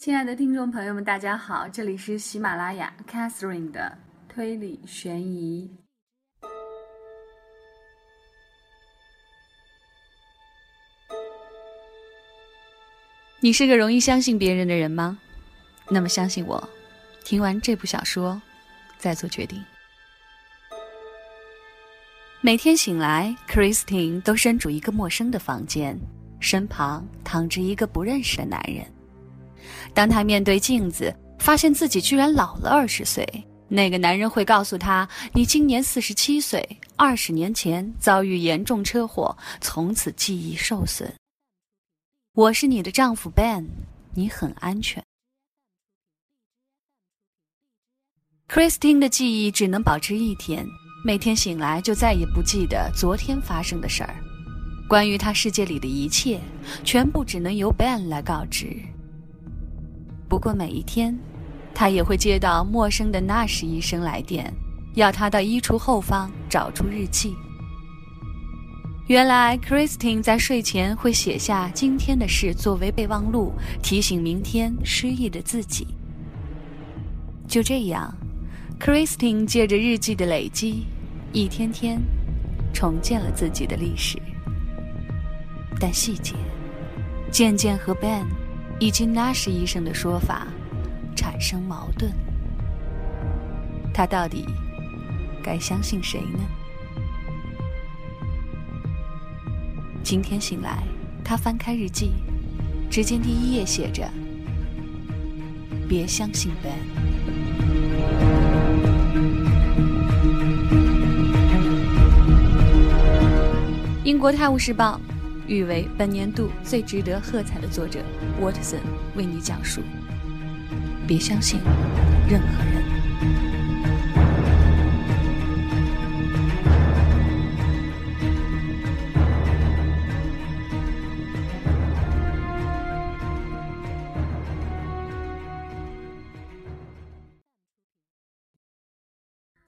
亲爱的听众朋友们，大家好，这里是喜马拉雅 Catherine 的推理悬疑。你是个容易相信别人的人吗？那么相信我，听完这部小说再做决定。每天醒来，Christine 都身处一个陌生的房间，身旁躺着一个不认识的男人。当他面对镜子，发现自己居然老了二十岁，那个男人会告诉他：“你今年四十七岁，二十年前遭遇严重车祸，从此记忆受损。我是你的丈夫 Ben，你很安全。” Christine 的记忆只能保持一天，每天醒来就再也不记得昨天发生的事儿，关于他世界里的一切，全部只能由 Ben 来告知。不过每一天，他也会接到陌生的纳什医生来电，要他到衣橱后方找出日记。原来，Christine 在睡前会写下今天的事作为备忘录，提醒明天失忆的自己。就这样，Christine 借着日记的累积，一天天重建了自己的历史。但细节渐渐和 Ben。以及纳什医生的说法产生矛盾，他到底该相信谁呢？今天醒来，他翻开日记，只见第一页写着：“别相信 Ben。”英国《泰晤士报》。誉为本年度最值得喝彩的作者，Watson 为你讲述：别相信任何人。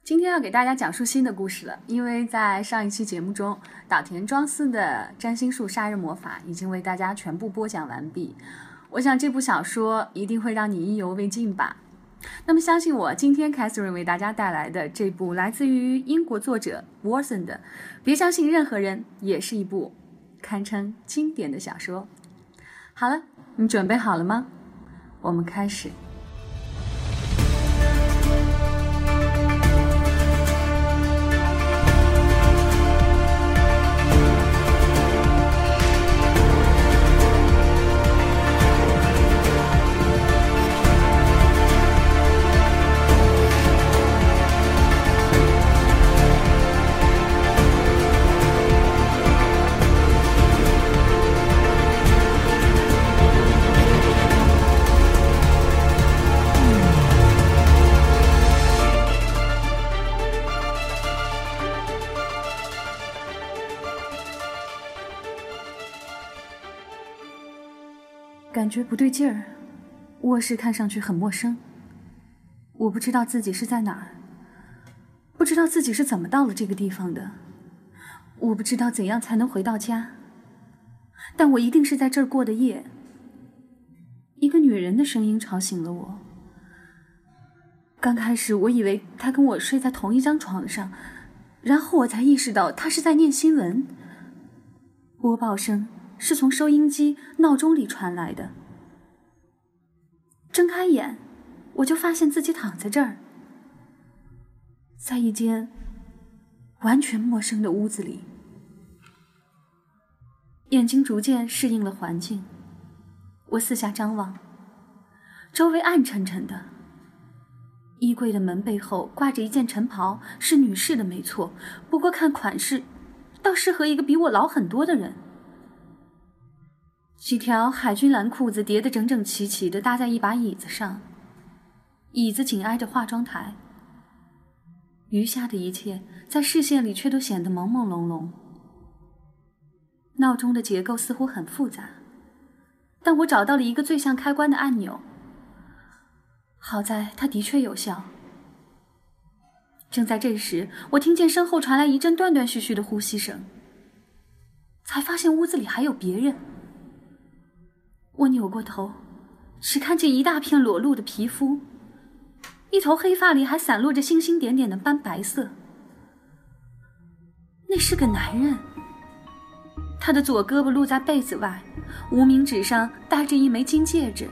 今天要给大家讲述新的故事了，因为在上一期节目中，岛田庄司的占星术杀人魔法已经为大家全部播讲完毕。我想这部小说一定会让你意犹未尽吧。那么相信我，今天 Catherine 为大家带来的这部来自于英国作者 Watson 的《别相信任何人》，也是一部堪称经典的小说。好了，你准备好了吗？我们开始。觉不对劲儿，卧室看上去很陌生。我不知道自己是在哪儿，不知道自己是怎么到了这个地方的，我不知道怎样才能回到家。但我一定是在这儿过的夜。一个女人的声音吵醒了我。刚开始我以为她跟我睡在同一张床上，然后我才意识到她是在念新闻。播报声。是从收音机、闹钟里传来的。睁开眼，我就发现自己躺在这儿，在一间完全陌生的屋子里。眼睛逐渐适应了环境，我四下张望，周围暗沉沉的。衣柜的门背后挂着一件晨袍，是女士的，没错。不过看款式，倒适合一个比我老很多的人。几条海军蓝裤子叠得整整齐齐的搭在一把椅子上，椅子紧挨着化妆台。余下的一切在视线里却都显得朦朦胧胧。闹钟的结构似乎很复杂，但我找到了一个最像开关的按钮。好在它的确有效。正在这时，我听见身后传来一阵断断续续的呼吸声，才发现屋子里还有别人。我扭过头，只看见一大片裸露的皮肤，一头黑发里还散落着星星点点的斑白色。那是个男人，他的左胳膊露在被子外，无名指上戴着一枚金戒指。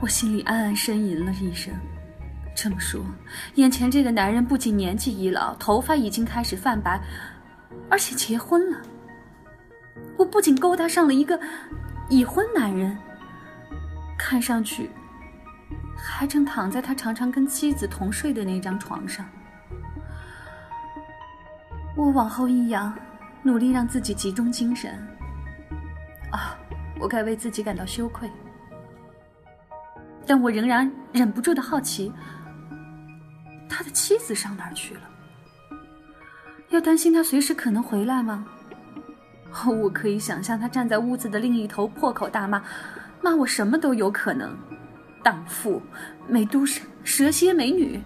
我心里暗暗呻吟了一声。这么说，眼前这个男人不仅年纪已老，头发已经开始泛白，而且结婚了。我不仅勾搭上了一个已婚男人，看上去还正躺在他常常跟妻子同睡的那张床上。我往后一仰，努力让自己集中精神。啊，我该为自己感到羞愧，但我仍然忍不住的好奇。他的妻子上哪儿去了？要担心他随时可能回来吗？我可以想象他站在屋子的另一头，破口大骂，骂我什么都有可能，荡妇、美都蛇、蛇蝎美女。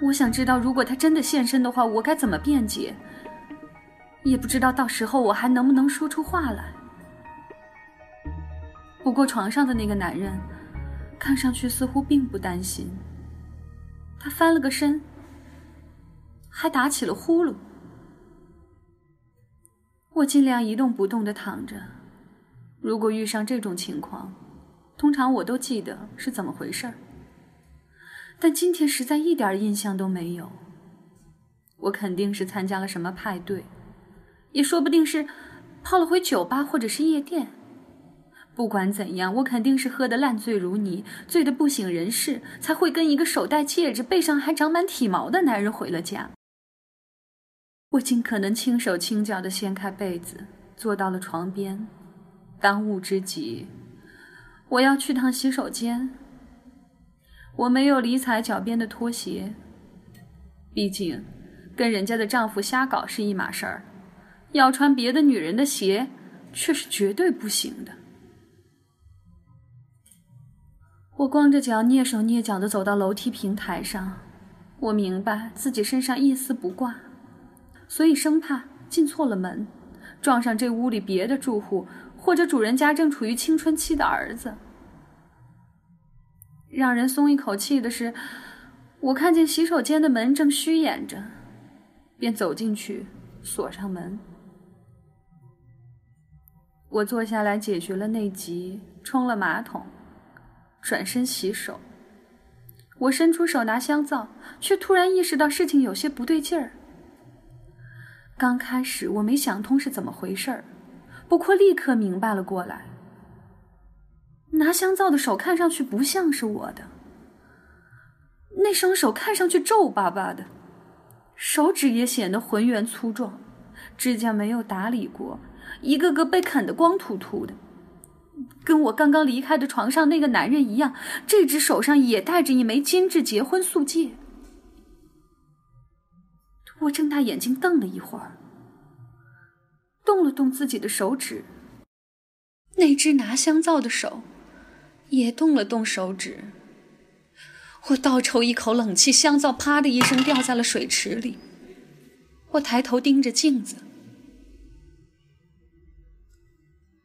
我想知道，如果他真的现身的话，我该怎么辩解？也不知道到时候我还能不能说出话来。不过床上的那个男人，看上去似乎并不担心。他翻了个身，还打起了呼噜。我尽量一动不动的躺着。如果遇上这种情况，通常我都记得是怎么回事儿。但今天实在一点印象都没有。我肯定是参加了什么派对，也说不定是泡了回酒吧或者是夜店。不管怎样，我肯定是喝得烂醉如泥，醉得不省人事，才会跟一个手戴戒指、背上还长满体毛的男人回了家。我尽可能轻手轻脚地掀开被子，坐到了床边。当务之急，我要去趟洗手间。我没有理睬脚边的拖鞋，毕竟跟人家的丈夫瞎搞是一码事儿，要穿别的女人的鞋却是绝对不行的。我光着脚，蹑手蹑脚地走到楼梯平台上。我明白自己身上一丝不挂，所以生怕进错了门，撞上这屋里别的住户，或者主人家正处于青春期的儿子。让人松一口气的是，我看见洗手间的门正虚掩着，便走进去，锁上门。我坐下来解决了内急，冲了马桶。转身洗手，我伸出手拿香皂，却突然意识到事情有些不对劲儿。刚开始我没想通是怎么回事儿，不过立刻明白了过来。拿香皂的手看上去不像是我的，那双手看上去皱巴巴的，手指也显得浑圆粗壮，指甲没有打理过，一个个被啃得光秃秃的。跟我刚刚离开的床上那个男人一样，这只手上也戴着一枚精致结婚素戒。我睁大眼睛瞪了一会儿，动了动自己的手指，那只拿香皂的手也动了动手指。我倒抽一口冷气，香皂啪的一声掉在了水池里。我抬头盯着镜子。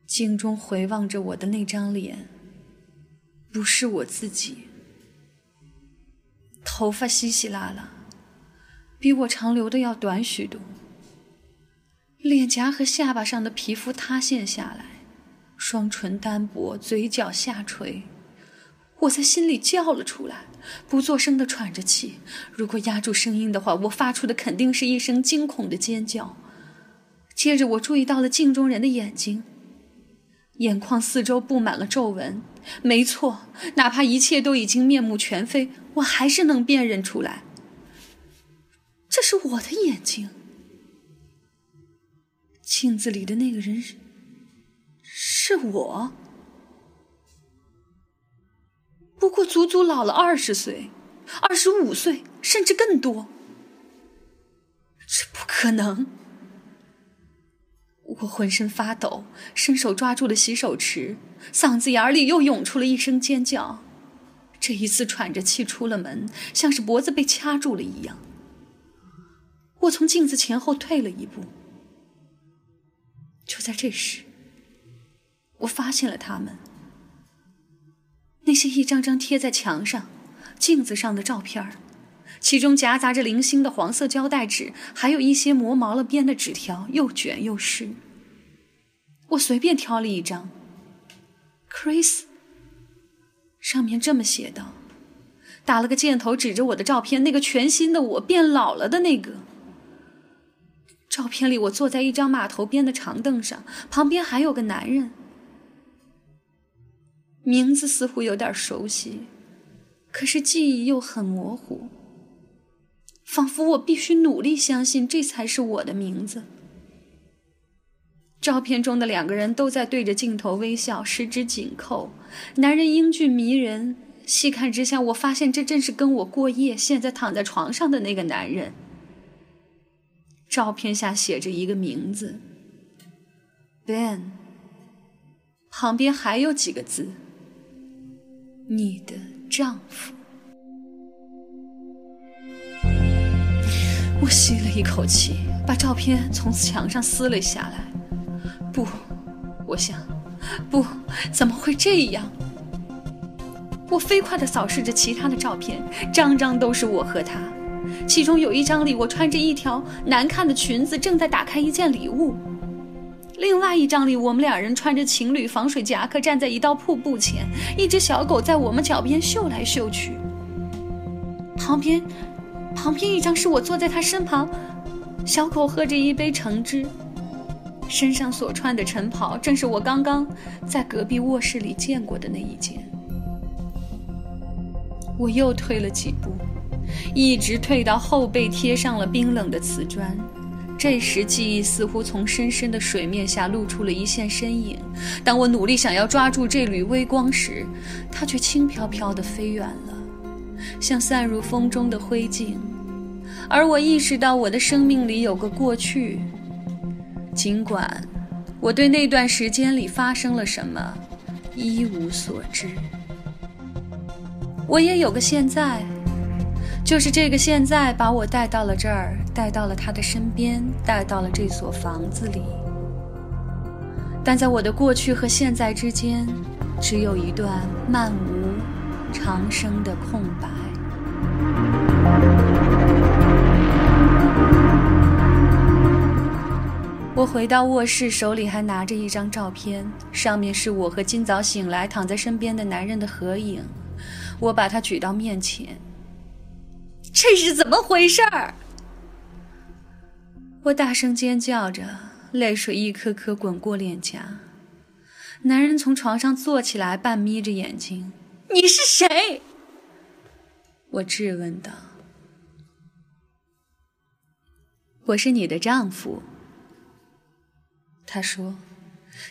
镜中回望着我的那张脸，不是我自己。头发稀稀拉拉，比我长留的要短许多。脸颊和下巴上的皮肤塌陷下来，双唇单薄，嘴角下垂。我在心里叫了出来，不作声的喘着气。如果压住声音的话，我发出的肯定是一声惊恐的尖叫。接着，我注意到了镜中人的眼睛。眼眶四周布满了皱纹，没错，哪怕一切都已经面目全非，我还是能辨认出来，这是我的眼睛。镜子里的那个人是是我，不过足足老了二十岁，二十五岁，甚至更多，这不可能。我浑身发抖，伸手抓住了洗手池，嗓子眼里又涌出了一声尖叫。这一次喘着气出了门，像是脖子被掐住了一样。我从镜子前后退了一步。就在这时，我发现了他们，那些一张张贴在墙上、镜子上的照片，其中夹杂着零星的黄色胶带纸，还有一些磨毛了边的纸条，又卷又湿。我随便挑了一张，Chris，上面这么写道，打了个箭头指着我的照片，那个全新的我变老了的那个。照片里我坐在一张码头边的长凳上，旁边还有个男人，名字似乎有点熟悉，可是记忆又很模糊，仿佛我必须努力相信这才是我的名字。照片中的两个人都在对着镜头微笑，十指紧扣。男人英俊迷人，细看之下，我发现这正是跟我过夜、现在躺在床上的那个男人。照片下写着一个名字，Ben。旁边还有几个字：“你的丈夫。”我吸了一口气，把照片从墙上撕了下来。不，我想，不，怎么会这样？我飞快地扫视着其他的照片，张张都是我和他。其中有一张里，我穿着一条难看的裙子，正在打开一件礼物；另外一张里，我们两人穿着情侣防水夹克，站在一道瀑布前，一只小狗在我们脚边嗅来嗅去。旁边，旁边一张是我坐在他身旁，小狗喝着一杯橙汁。身上所穿的晨袍，正是我刚刚在隔壁卧室里见过的那一件。我又退了几步，一直退到后背贴上了冰冷的瓷砖。这时，记忆似乎从深深的水面下露出了一线身影。当我努力想要抓住这缕微光时，它却轻飘飘地飞远了，像散入风中的灰烬。而我意识到，我的生命里有个过去。尽管我对那段时间里发生了什么一无所知，我也有个现在，就是这个现在把我带到了这儿，带到了他的身边，带到了这所房子里。但在我的过去和现在之间，只有一段漫无长生的空白。我回到卧室，手里还拿着一张照片，上面是我和今早醒来躺在身边的男人的合影。我把它举到面前，这是怎么回事儿？我大声尖叫着，泪水一颗颗滚过脸颊。男人从床上坐起来，半眯着眼睛：“你是谁？”我质问道：“我是你的丈夫。”他说：“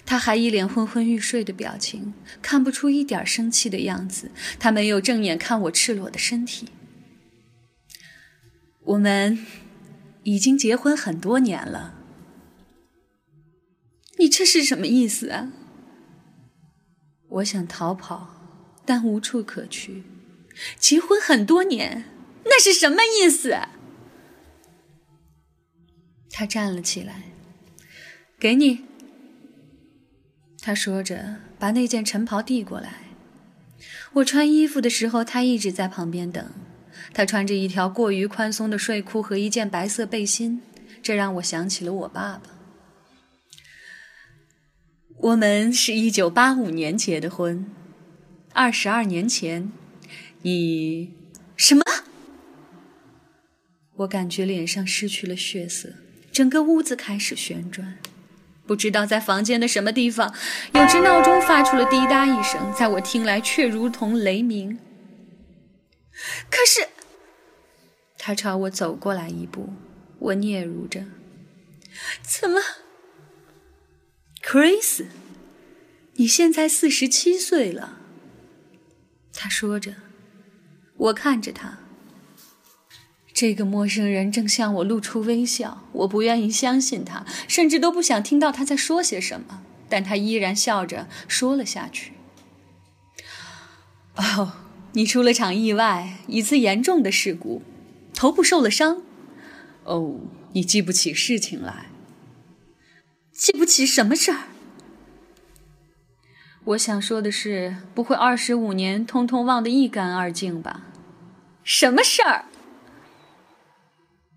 他还一脸昏昏欲睡的表情，看不出一点生气的样子。他没有正眼看我赤裸的身体。我们已经结婚很多年了。你这是什么意思啊？”我想逃跑，但无处可去。结婚很多年，那是什么意思？他站了起来。给你。他说着，把那件晨袍递过来。我穿衣服的时候，他一直在旁边等。他穿着一条过于宽松的睡裤和一件白色背心，这让我想起了我爸爸。我们是一九八五年结的婚，二十二年前，你什么？我感觉脸上失去了血色，整个屋子开始旋转。不知道在房间的什么地方，有只闹钟发出了滴答一声，在我听来却如同雷鸣。可是，他朝我走过来一步，我嗫嚅着：“怎么，Chris？你现在四十七岁了。”他说着，我看着他。这个陌生人正向我露出微笑，我不愿意相信他，甚至都不想听到他在说些什么，但他依然笑着说了下去：“哦，你出了场意外，一次严重的事故，头部受了伤。哦，你记不起事情来，记不起什么事儿？”我想说的是，不会二十五年通通忘得一干二净吧？什么事儿？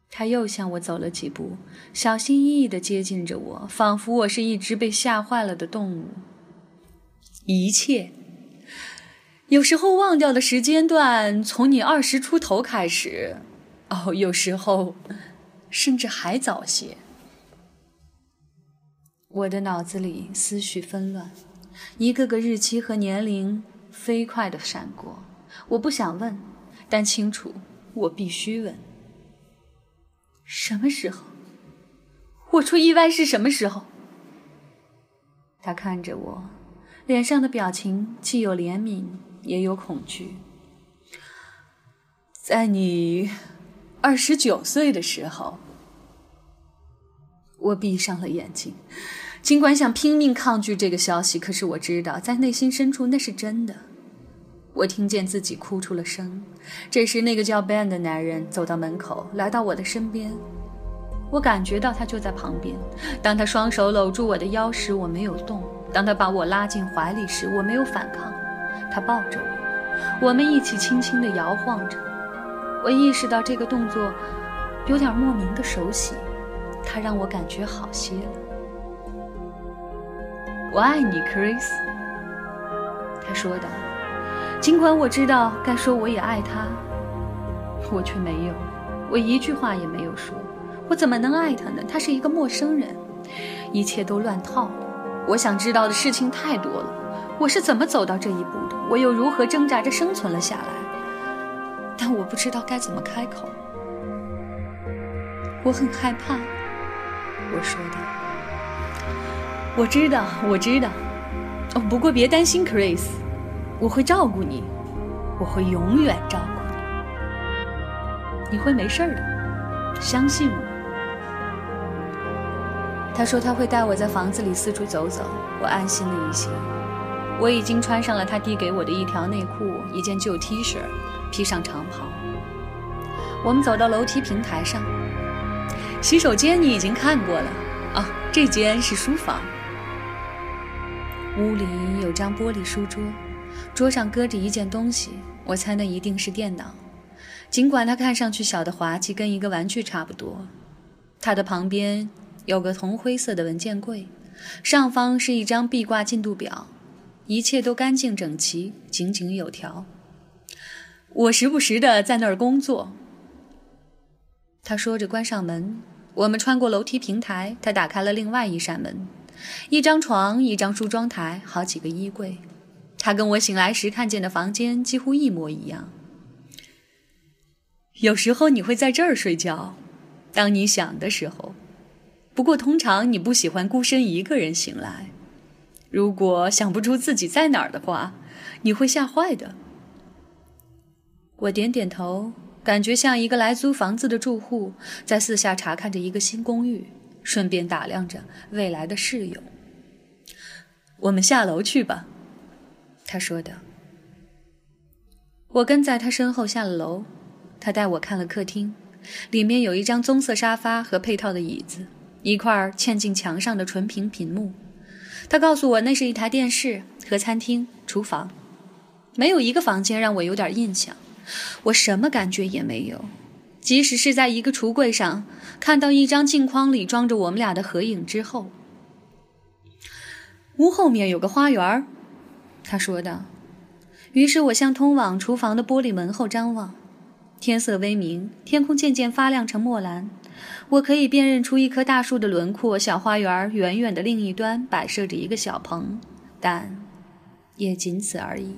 他又向我走了几步，小心翼翼的接近着我，仿佛我是一只被吓坏了的动物。一切，有时候忘掉的时间段从你二十出头开始，哦，有时候甚至还早些。我的脑子里思绪纷乱。一个个日期和年龄飞快地闪过，我不想问，但清楚我必须问：什么时候？我出意外是什么时候？他看着我，脸上的表情既有怜悯，也有恐惧。在你二十九岁的时候，我闭上了眼睛。尽管想拼命抗拒这个消息，可是我知道，在内心深处那是真的。我听见自己哭出了声。这时，那个叫 Ben 的男人走到门口，来到我的身边。我感觉到他就在旁边。当他双手搂住我的腰时，我没有动；当他把我拉进怀里时，我没有反抗。他抱着我，我们一起轻轻地摇晃着。我意识到这个动作有点莫名的熟悉，它让我感觉好些了。我爱你，Chris。他说道。尽管我知道该说我也爱他，我却没有，我一句话也没有说。我怎么能爱他呢？他是一个陌生人，一切都乱套了。我想知道的事情太多了。我是怎么走到这一步的？我又如何挣扎着生存了下来？但我不知道该怎么开口。我很害怕。我说道。我知道，我知道。哦，不过别担心，Chris，我会照顾你，我会永远照顾你。你会没事的，相信我。他说他会带我在房子里四处走走，我安心了一些。我已经穿上了他递给我的一条内裤、一件旧 T 恤，披上长袍。我们走到楼梯平台上，洗手间你已经看过了啊，这间是书房。屋里有张玻璃书桌，桌上搁着一件东西，我猜那一定是电脑。尽管它看上去小的滑稽，跟一个玩具差不多。它的旁边有个铜灰色的文件柜，上方是一张壁挂进度表，一切都干净整齐，井井有条。我时不时的在那儿工作。他说着关上门，我们穿过楼梯平台，他打开了另外一扇门。一张床，一张梳妆台，好几个衣柜。他跟我醒来时看见的房间几乎一模一样。有时候你会在这儿睡觉，当你想的时候。不过通常你不喜欢孤身一个人醒来。如果想不出自己在哪儿的话，你会吓坏的。我点点头，感觉像一个来租房子的住户，在四下查看着一个新公寓。顺便打量着未来的室友。我们下楼去吧，他说的。我跟在他身后下了楼，他带我看了客厅，里面有一张棕色沙发和配套的椅子，一块嵌进墙上的纯平屏幕。他告诉我那是一台电视和餐厅、厨房，没有一个房间让我有点印象，我什么感觉也没有。即使是在一个橱柜上看到一张镜框里装着我们俩的合影之后，屋后面有个花园，他说道。于是我向通往厨房的玻璃门后张望，天色微明，天空渐渐发亮成墨蓝，我可以辨认出一棵大树的轮廓。小花园远远的另一端摆设着一个小棚，但也仅此而已。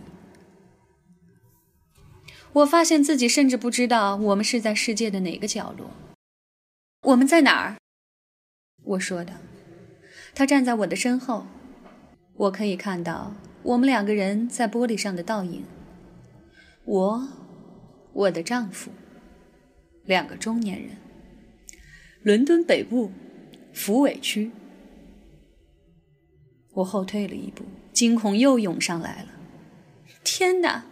我发现自己甚至不知道我们是在世界的哪个角落。我们在哪儿？我说的。他站在我的身后，我可以看到我们两个人在玻璃上的倒影。我，我的丈夫，两个中年人。伦敦北部，福尾区。我后退了一步，惊恐又涌上来了。天哪！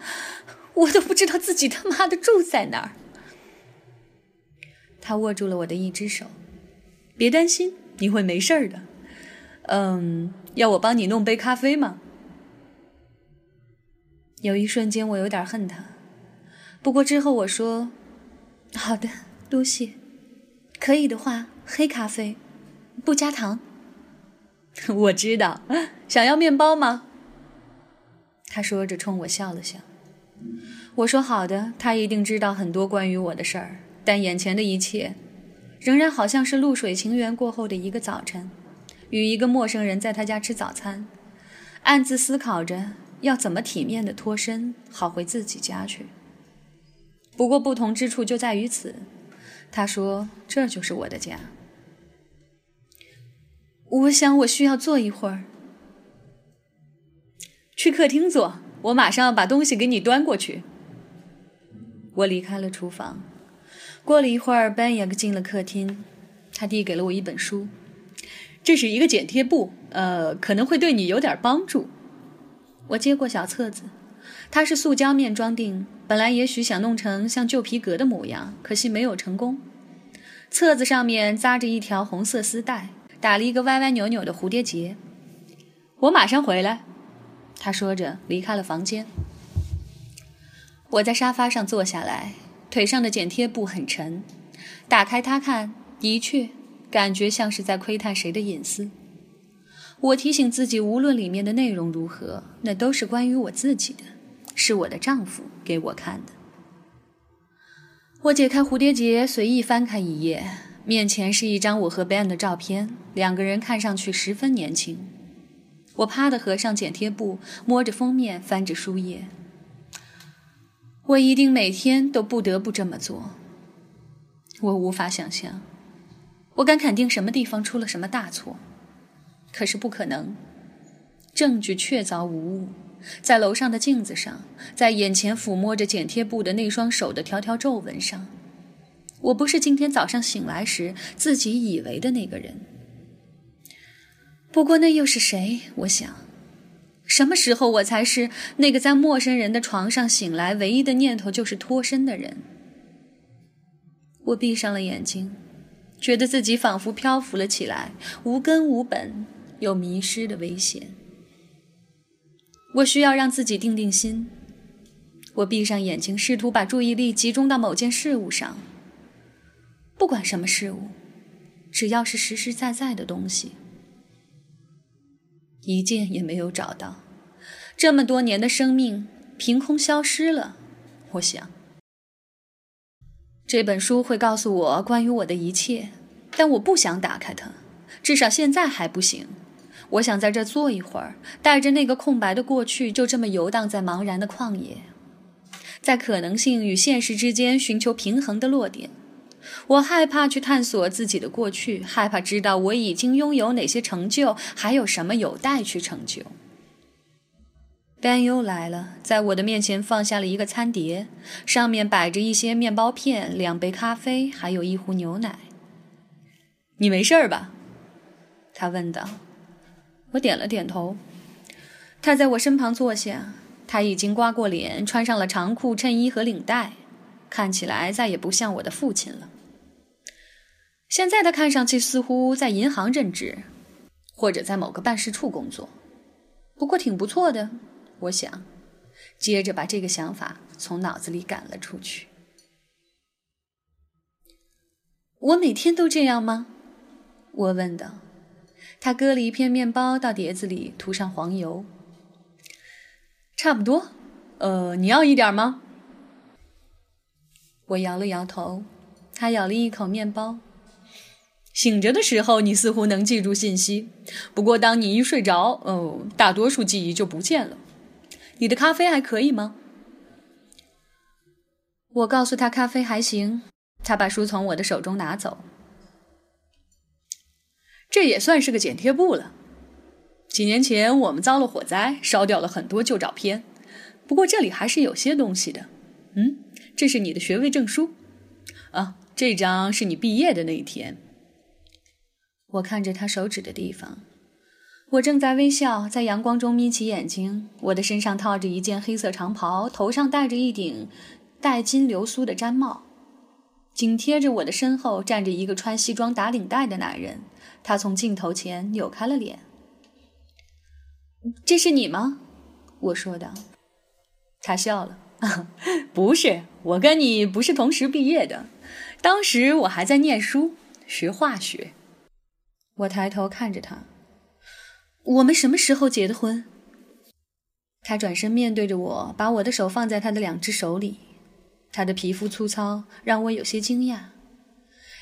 我都不知道自己他妈的住在哪儿。他握住了我的一只手，别担心，你会没事儿的。嗯，要我帮你弄杯咖啡吗？有一瞬间，我有点恨他。不过之后我说：“好的，多谢。可以的话，黑咖啡，不加糖。”我知道，想要面包吗？他说着冲我笑了笑。我说：“好的。”他一定知道很多关于我的事儿，但眼前的一切，仍然好像是露水情缘过后的一个早晨，与一个陌生人在他家吃早餐，暗自思考着。要怎么体面的脱身，好回自己家去？不过不同之处就在于此。他说：“这就是我的家。”我想我需要坐一会儿。去客厅坐，我马上把东西给你端过去。我离开了厨房。过了一会儿，Ben 也进了客厅。他递给了我一本书，这是一个剪贴簿，呃，可能会对你有点帮助。我接过小册子，它是塑胶面装订，本来也许想弄成像旧皮革的模样，可惜没有成功。册子上面扎着一条红色丝带，打了一个歪歪扭扭的蝴蝶结。我马上回来，他说着离开了房间。我在沙发上坐下来，腿上的剪贴布很沉，打开它看，的确感觉像是在窥探谁的隐私。我提醒自己，无论里面的内容如何，那都是关于我自己的，是我的丈夫给我看的。我解开蝴蝶结，随意翻开一页，面前是一张我和 Ben 的照片，两个人看上去十分年轻。我啪地合上剪贴簿，摸着封面，翻着书页。我一定每天都不得不这么做。我无法想象，我敢肯定什么地方出了什么大错。可是不可能，证据确凿无误，在楼上的镜子上，在眼前抚摸着剪贴布的那双手的条条皱纹上，我不是今天早上醒来时自己以为的那个人。不过那又是谁？我想，什么时候我才是那个在陌生人的床上醒来，唯一的念头就是脱身的人？我闭上了眼睛，觉得自己仿佛漂浮了起来，无根无本。有迷失的危险。我需要让自己定定心。我闭上眼睛，试图把注意力集中到某件事物上。不管什么事物，只要是实实在在的东西，一件也没有找到。这么多年的生命凭空消失了。我想，这本书会告诉我关于我的一切，但我不想打开它，至少现在还不行。我想在这坐一会儿，带着那个空白的过去，就这么游荡在茫然的旷野，在可能性与现实之间寻求平衡的落点。我害怕去探索自己的过去，害怕知道我已经拥有哪些成就，还有什么有待去成就。Ben 又来了，在我的面前放下了一个餐碟，上面摆着一些面包片、两杯咖啡，还有一壶牛奶。你没事吧？他问道。我点了点头，他在我身旁坐下。他已经刮过脸，穿上了长裤、衬衣和领带，看起来再也不像我的父亲了。现在他看上去似乎在银行任职，或者在某个办事处工作。不过挺不错的，我想。接着把这个想法从脑子里赶了出去。我每天都这样吗？我问道。他割了一片面包到碟子里，涂上黄油。差不多，呃，你要一点吗？我摇了摇头。他咬了一口面包。醒着的时候，你似乎能记住信息，不过当你一睡着，哦，大多数记忆就不见了。你的咖啡还可以吗？我告诉他咖啡还行。他把书从我的手中拿走。这也算是个剪贴布了。几年前我们遭了火灾，烧掉了很多旧照片，不过这里还是有些东西的。嗯，这是你的学位证书。啊，这张是你毕业的那一天。我看着他手指的地方，我正在微笑，在阳光中眯起眼睛。我的身上套着一件黑色长袍，头上戴着一顶带金流苏的毡帽，紧贴着我的身后站着一个穿西装打领带的男人。他从镜头前扭开了脸。“这是你吗？”我说道。他笑了，不是，我跟你不是同时毕业的，当时我还在念书，学化学。我抬头看着他，我们什么时候结的婚？他转身面对着我，把我的手放在他的两只手里。他的皮肤粗糙，让我有些惊讶。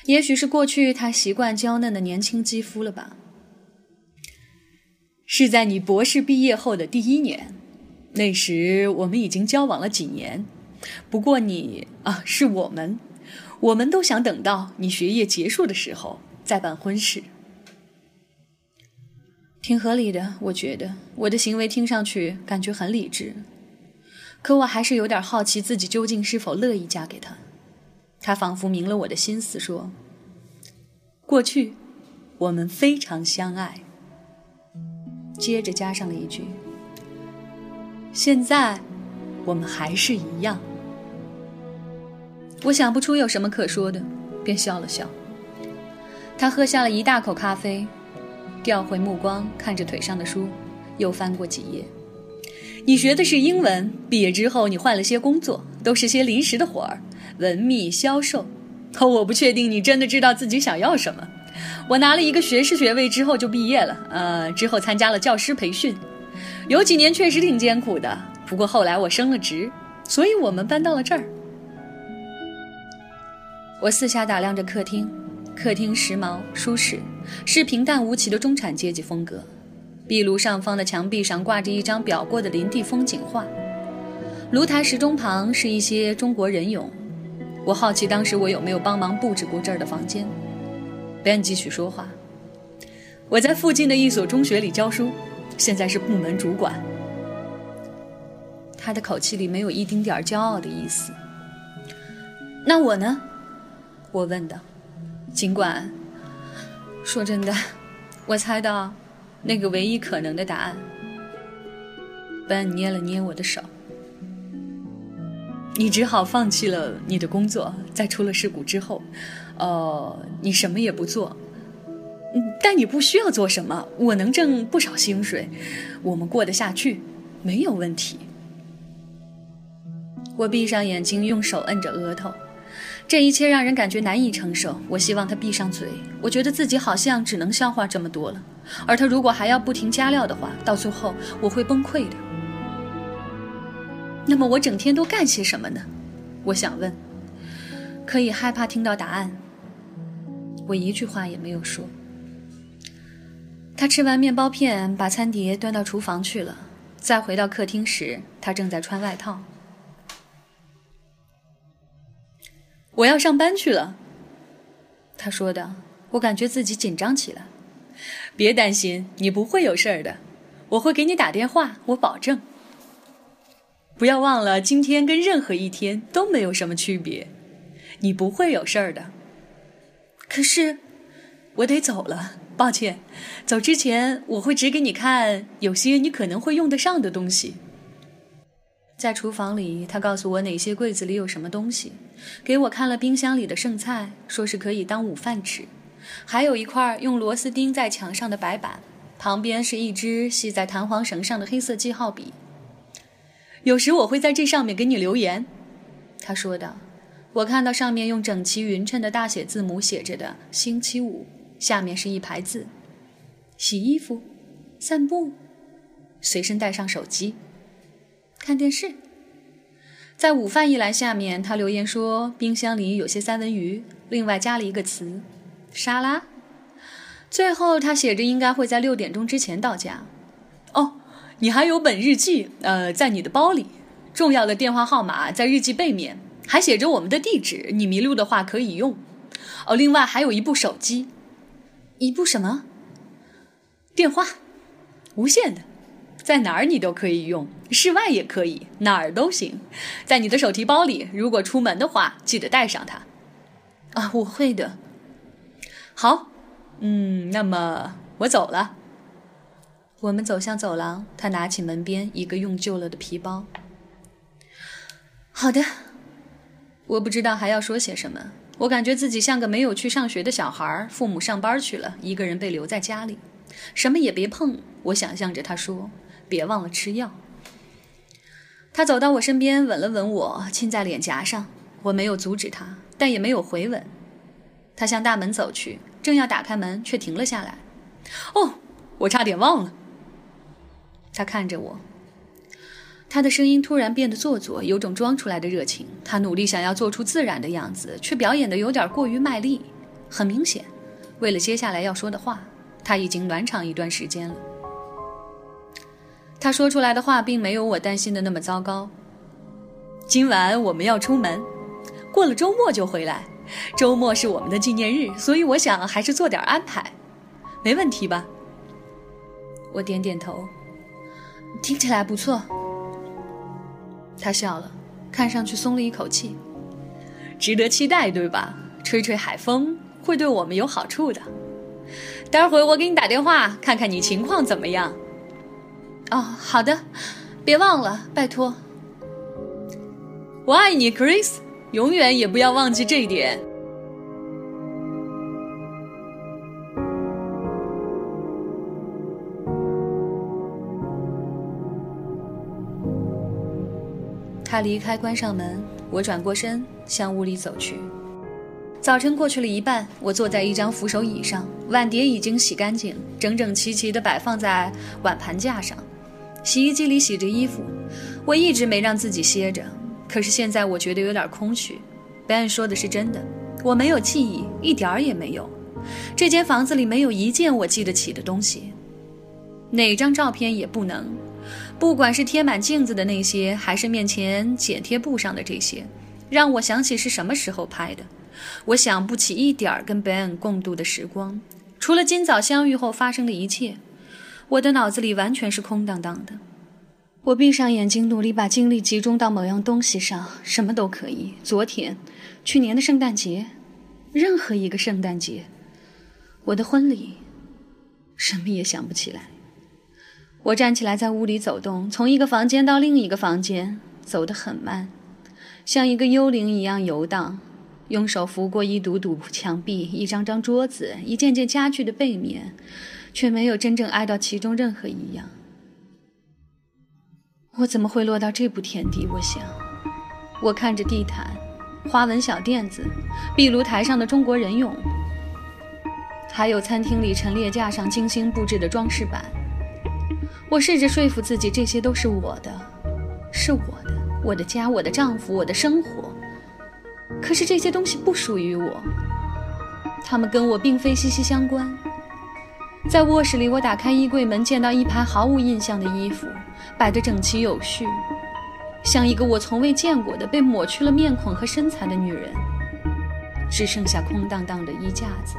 也许是过去他习惯娇嫩的年轻肌肤了吧。是在你博士毕业后的第一年，那时我们已经交往了几年。不过你啊，是我们，我们都想等到你学业结束的时候再办婚事。挺合理的，我觉得我的行为听上去感觉很理智，可我还是有点好奇自己究竟是否乐意嫁给他。他仿佛明了我的心思，说：“过去我们非常相爱。”接着加上了一句：“现在我们还是一样。”我想不出有什么可说的，便笑了笑。他喝下了一大口咖啡。调回目光，看着腿上的书，又翻过几页。你学的是英文，毕业之后你换了些工作，都是些临时的活儿，文秘销售。可我不确定你真的知道自己想要什么。我拿了一个学士学位之后就毕业了，呃，之后参加了教师培训，有几年确实挺艰苦的。不过后来我升了职，所以我们搬到了这儿。我四下打量着客厅。客厅时髦舒适，是平淡无奇的中产阶级风格。壁炉上方的墙壁上挂着一张裱过的林地风景画，炉台时钟旁是一些中国人俑。我好奇当时我有没有帮忙布置过这儿的房间。Ben 继续说话：“我在附近的一所中学里教书，现在是部门主管。”他的口气里没有一丁点儿骄傲的意思。那我呢？我问道。尽管说真的，我猜到那个唯一可能的答案。Ben 捏了捏我的手，你只好放弃了你的工作，在出了事故之后，呃，你什么也不做。但你不需要做什么，我能挣不少薪水，我们过得下去，没有问题。我闭上眼睛，用手摁着额头。这一切让人感觉难以承受。我希望他闭上嘴。我觉得自己好像只能消化这么多了。而他如果还要不停加料的话，到最后我会崩溃的。那么我整天都干些什么呢？我想问。可以害怕听到答案。我一句话也没有说。他吃完面包片，把餐碟端到厨房去了。再回到客厅时，他正在穿外套。我要上班去了，他说的，我感觉自己紧张起来。别担心，你不会有事儿的，我会给你打电话，我保证。不要忘了，今天跟任何一天都没有什么区别，你不会有事儿的。可是，我得走了，抱歉。走之前，我会指给你看有些你可能会用得上的东西。在厨房里，他告诉我哪些柜子里有什么东西，给我看了冰箱里的剩菜，说是可以当午饭吃。还有一块用螺丝钉在墙上的白板，旁边是一支系在弹簧绳上的黑色记号笔。有时我会在这上面给你留言，他说道。我看到上面用整齐匀称的大写字母写着的“星期五”，下面是一排字：洗衣服、散步、随身带上手机。看电视，在午饭一栏下面，他留言说冰箱里有些三文鱼，另外加了一个词“沙拉”。最后他写着应该会在六点钟之前到家。你还有本日记，呃，在你的包里。重要的电话号码在日记背面，还写着我们的地址，你迷路的话可以用。哦，另外还有一部手机，一部什么？电话，无线的。在哪儿你都可以用，室外也可以，哪儿都行。在你的手提包里，如果出门的话，记得带上它。啊，我会的。好，嗯，那么我走了。我们走向走廊，他拿起门边一个用旧了的皮包。好的，我不知道还要说些什么。我感觉自己像个没有去上学的小孩，父母上班去了，一个人被留在家里，什么也别碰。我想象着他说。别忘了吃药。他走到我身边，吻了吻我，亲在脸颊上。我没有阻止他，但也没有回吻。他向大门走去，正要打开门，却停了下来。哦，我差点忘了。他看着我，他的声音突然变得做作，有种装出来的热情。他努力想要做出自然的样子，却表演的有点过于卖力。很明显，为了接下来要说的话，他已经暖场一段时间了。他说出来的话并没有我担心的那么糟糕。今晚我们要出门，过了周末就回来。周末是我们的纪念日，所以我想还是做点安排，没问题吧？我点点头，听起来不错。他笑了，看上去松了一口气，值得期待，对吧？吹吹海风会对我们有好处的。待会我给你打电话，看看你情况怎么样。哦，好的，别忘了，拜托。我爱你，Chris，永远也不要忘记这一点。他离开，关上门，我转过身向屋里走去。早晨过去了一半，我坐在一张扶手椅上，碗碟已经洗干净，整整齐齐地摆放在碗盘架上。洗衣机里洗着衣服，我一直没让自己歇着。可是现在我觉得有点空虚。Ben 说的是真的，我没有记忆，一点儿也没有。这间房子里没有一件我记得起的东西，哪张照片也不能。不管是贴满镜子的那些，还是面前剪贴布上的这些，让我想起是什么时候拍的。我想不起一点儿跟 Ben 共度的时光，除了今早相遇后发生的一切。我的脑子里完全是空荡荡的。我闭上眼睛，努力把精力集中到某样东西上，什么都可以。昨天、去年的圣诞节，任何一个圣诞节，我的婚礼，什么也想不起来。我站起来，在屋里走动，从一个房间到另一个房间，走得很慢，像一个幽灵一样游荡，用手拂过一堵堵墙壁、一张张桌子、一件件家具的背面。却没有真正挨到其中任何一样。我怎么会落到这步田地？我想，我看着地毯、花纹小垫子、壁炉台上的中国人俑，还有餐厅里陈列架上精心布置的装饰板。我试着说服自己，这些都是我的，是我的，我的家，我的丈夫，我的生活。可是这些东西不属于我，他们跟我并非息息相关。在卧室里，我打开衣柜门，见到一排毫无印象的衣服，摆得整齐有序，像一个我从未见过的被抹去了面孔和身材的女人。只剩下空荡荡的衣架子。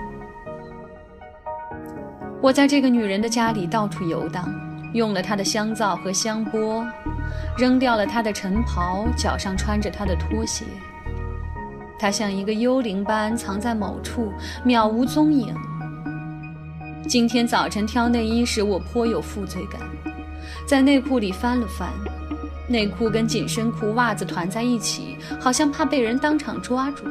我在这个女人的家里到处游荡，用了她的香皂和香波，扔掉了她的晨袍，脚上穿着她的拖鞋。她像一个幽灵般藏在某处，渺无踪影。今天早晨挑内衣时，我颇有负罪感，在内裤里翻了翻，内裤跟紧身裤、袜子团在一起，好像怕被人当场抓住。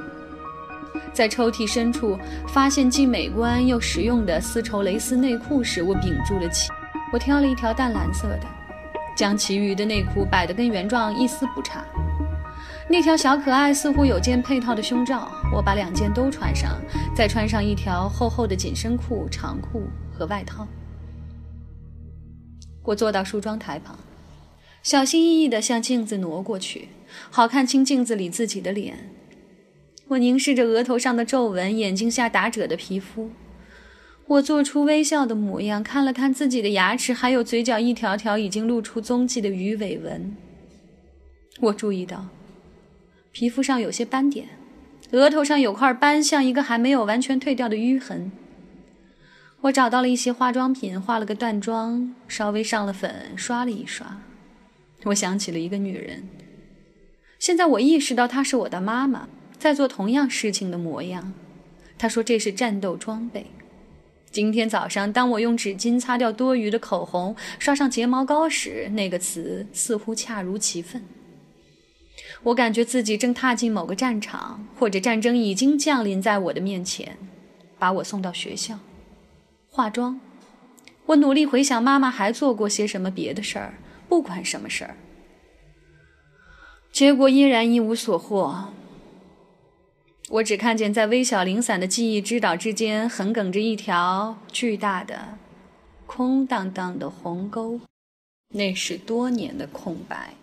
在抽屉深处发现既美观又实用的丝绸蕾丝内裤时，我屏住了气。我挑了一条淡蓝色的，将其余的内裤摆得跟原状一丝不差。那条小可爱似乎有件配套的胸罩，我把两件都穿上，再穿上一条厚厚的紧身裤、长裤和外套。我坐到梳妆台旁，小心翼翼地向镜子挪过去，好看清镜子里自己的脸。我凝视着额头上的皱纹，眼睛下打褶的皮肤。我做出微笑的模样，看了看自己的牙齿，还有嘴角一条条已经露出踪迹的鱼尾纹。我注意到。皮肤上有些斑点，额头上有块斑，像一个还没有完全褪掉的淤痕。我找到了一些化妆品，化了个淡妆，稍微上了粉，刷了一刷。我想起了一个女人，现在我意识到她是我的妈妈，在做同样事情的模样。她说这是战斗装备。今天早上，当我用纸巾擦掉多余的口红，刷上睫毛膏时，那个词似乎恰如其分。我感觉自己正踏进某个战场，或者战争已经降临在我的面前，把我送到学校。化妆，我努力回想妈妈还做过些什么别的事儿，不管什么事儿。结果依然一无所获。我只看见在微小零散的记忆之岛之间横亘着一条巨大的、空荡荡的鸿沟，那是多年的空白。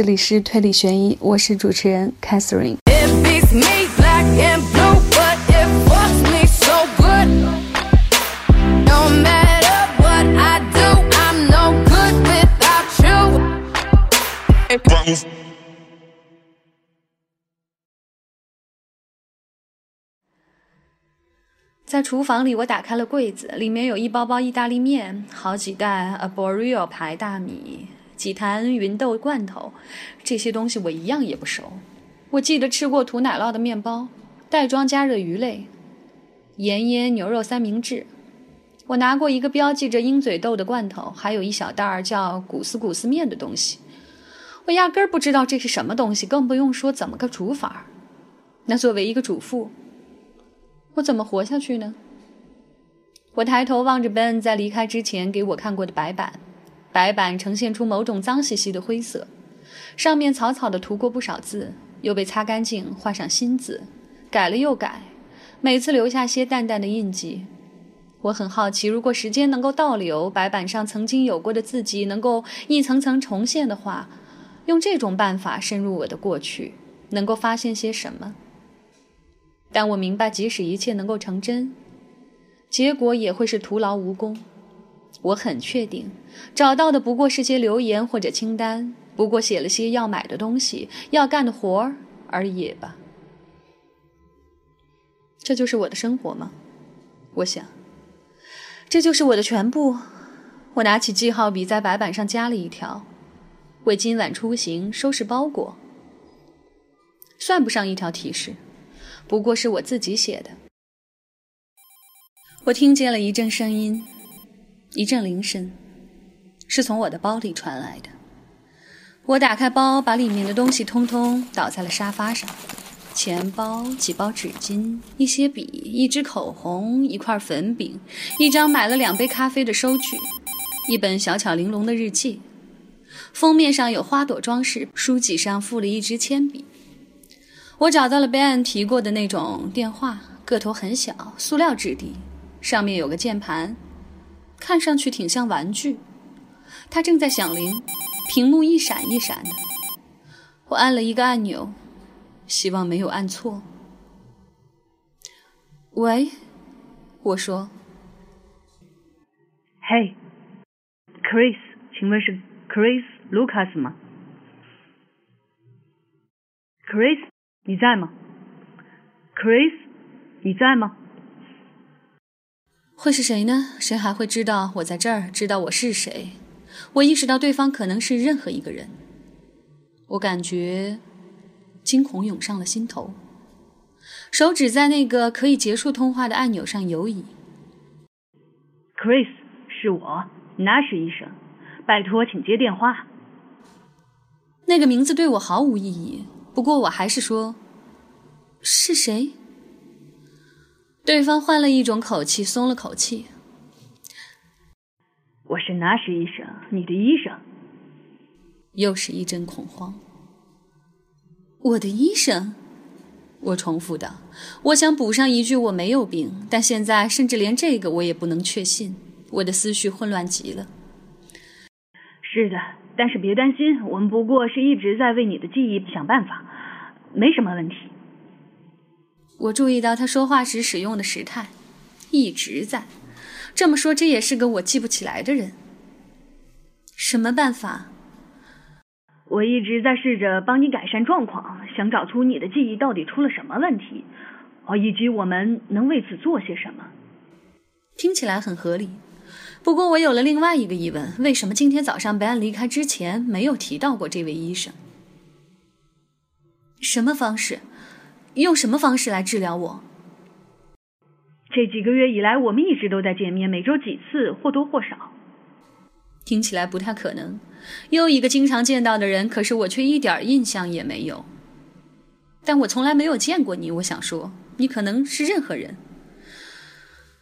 这里是推理悬疑，我是主持人 Catherine。在厨房里，我打开了柜子，里面有一包包意大利面，好几袋 Arborio 牌大米。几坛芸豆罐头，这些东西我一样也不熟。我记得吃过涂奶酪的面包，袋装加热鱼类，盐腌牛肉三明治。我拿过一个标记着鹰嘴豆的罐头，还有一小袋儿叫古斯古斯面的东西。我压根儿不知道这是什么东西，更不用说怎么个煮法儿。那作为一个主妇，我怎么活下去呢？我抬头望着 Ben 在离开之前给我看过的白板。白板呈现出某种脏兮兮的灰色，上面草草地涂过不少字，又被擦干净，换上新字，改了又改，每次留下些淡淡的印记。我很好奇，如果时间能够倒流，白板上曾经有过的字迹能够一层层重现的话，用这种办法深入我的过去，能够发现些什么？但我明白，即使一切能够成真，结果也会是徒劳无功。我很确定，找到的不过是些留言或者清单，不过写了些要买的东西、要干的活儿而已吧。这就是我的生活吗？我想，这就是我的全部。我拿起记号笔，在白板上加了一条：为今晚出行收拾包裹。算不上一条提示，不过是我自己写的。我听见了一阵声音。一阵铃声，是从我的包里传来的。我打开包，把里面的东西通通倒在了沙发上：钱包、几包纸巾、一些笔、一支口红、一块粉饼、一张买了两杯咖啡的收据、一本小巧玲珑的日记。封面上有花朵装饰，书脊上附了一支铅笔。我找到了 Ben 提过的那种电话，个头很小，塑料质地，上面有个键盘。看上去挺像玩具，它正在响铃，屏幕一闪一闪的。我按了一个按钮，希望没有按错。喂，我说。嘿，Chris，请问是 Chris Lucas 吗？Chris，你在吗？Chris，你在吗？会是谁呢？谁还会知道我在这儿？知道我是谁？我意识到对方可能是任何一个人。我感觉惊恐涌上了心头，手指在那个可以结束通话的按钮上游移。Chris，是我，Nash 医生，拜托，请接电话。那个名字对我毫无意义，不过我还是说：是谁？对方换了一种口气，松了口气。我是纳什医生，你的医生。又是一阵恐慌。我的医生，我重复道。我想补上一句：我没有病，但现在甚至连这个我也不能确信。我的思绪混乱极了。是的，但是别担心，我们不过是一直在为你的记忆想办法，没什么问题。我注意到他说话时使用的时态，一直在。这么说，这也是个我记不起来的人。什么办法？我一直在试着帮你改善状况，想找出你的记忆到底出了什么问题，哦，以及我们能为此做些什么。听起来很合理。不过我有了另外一个疑问：为什么今天早上白安离开之前没有提到过这位医生？什么方式？用什么方式来治疗我？这几个月以来，我们一直都在见面，每周几次，或多或少。听起来不太可能。又一个经常见到的人，可是我却一点印象也没有。但我从来没有见过你。我想说，你可能是任何人。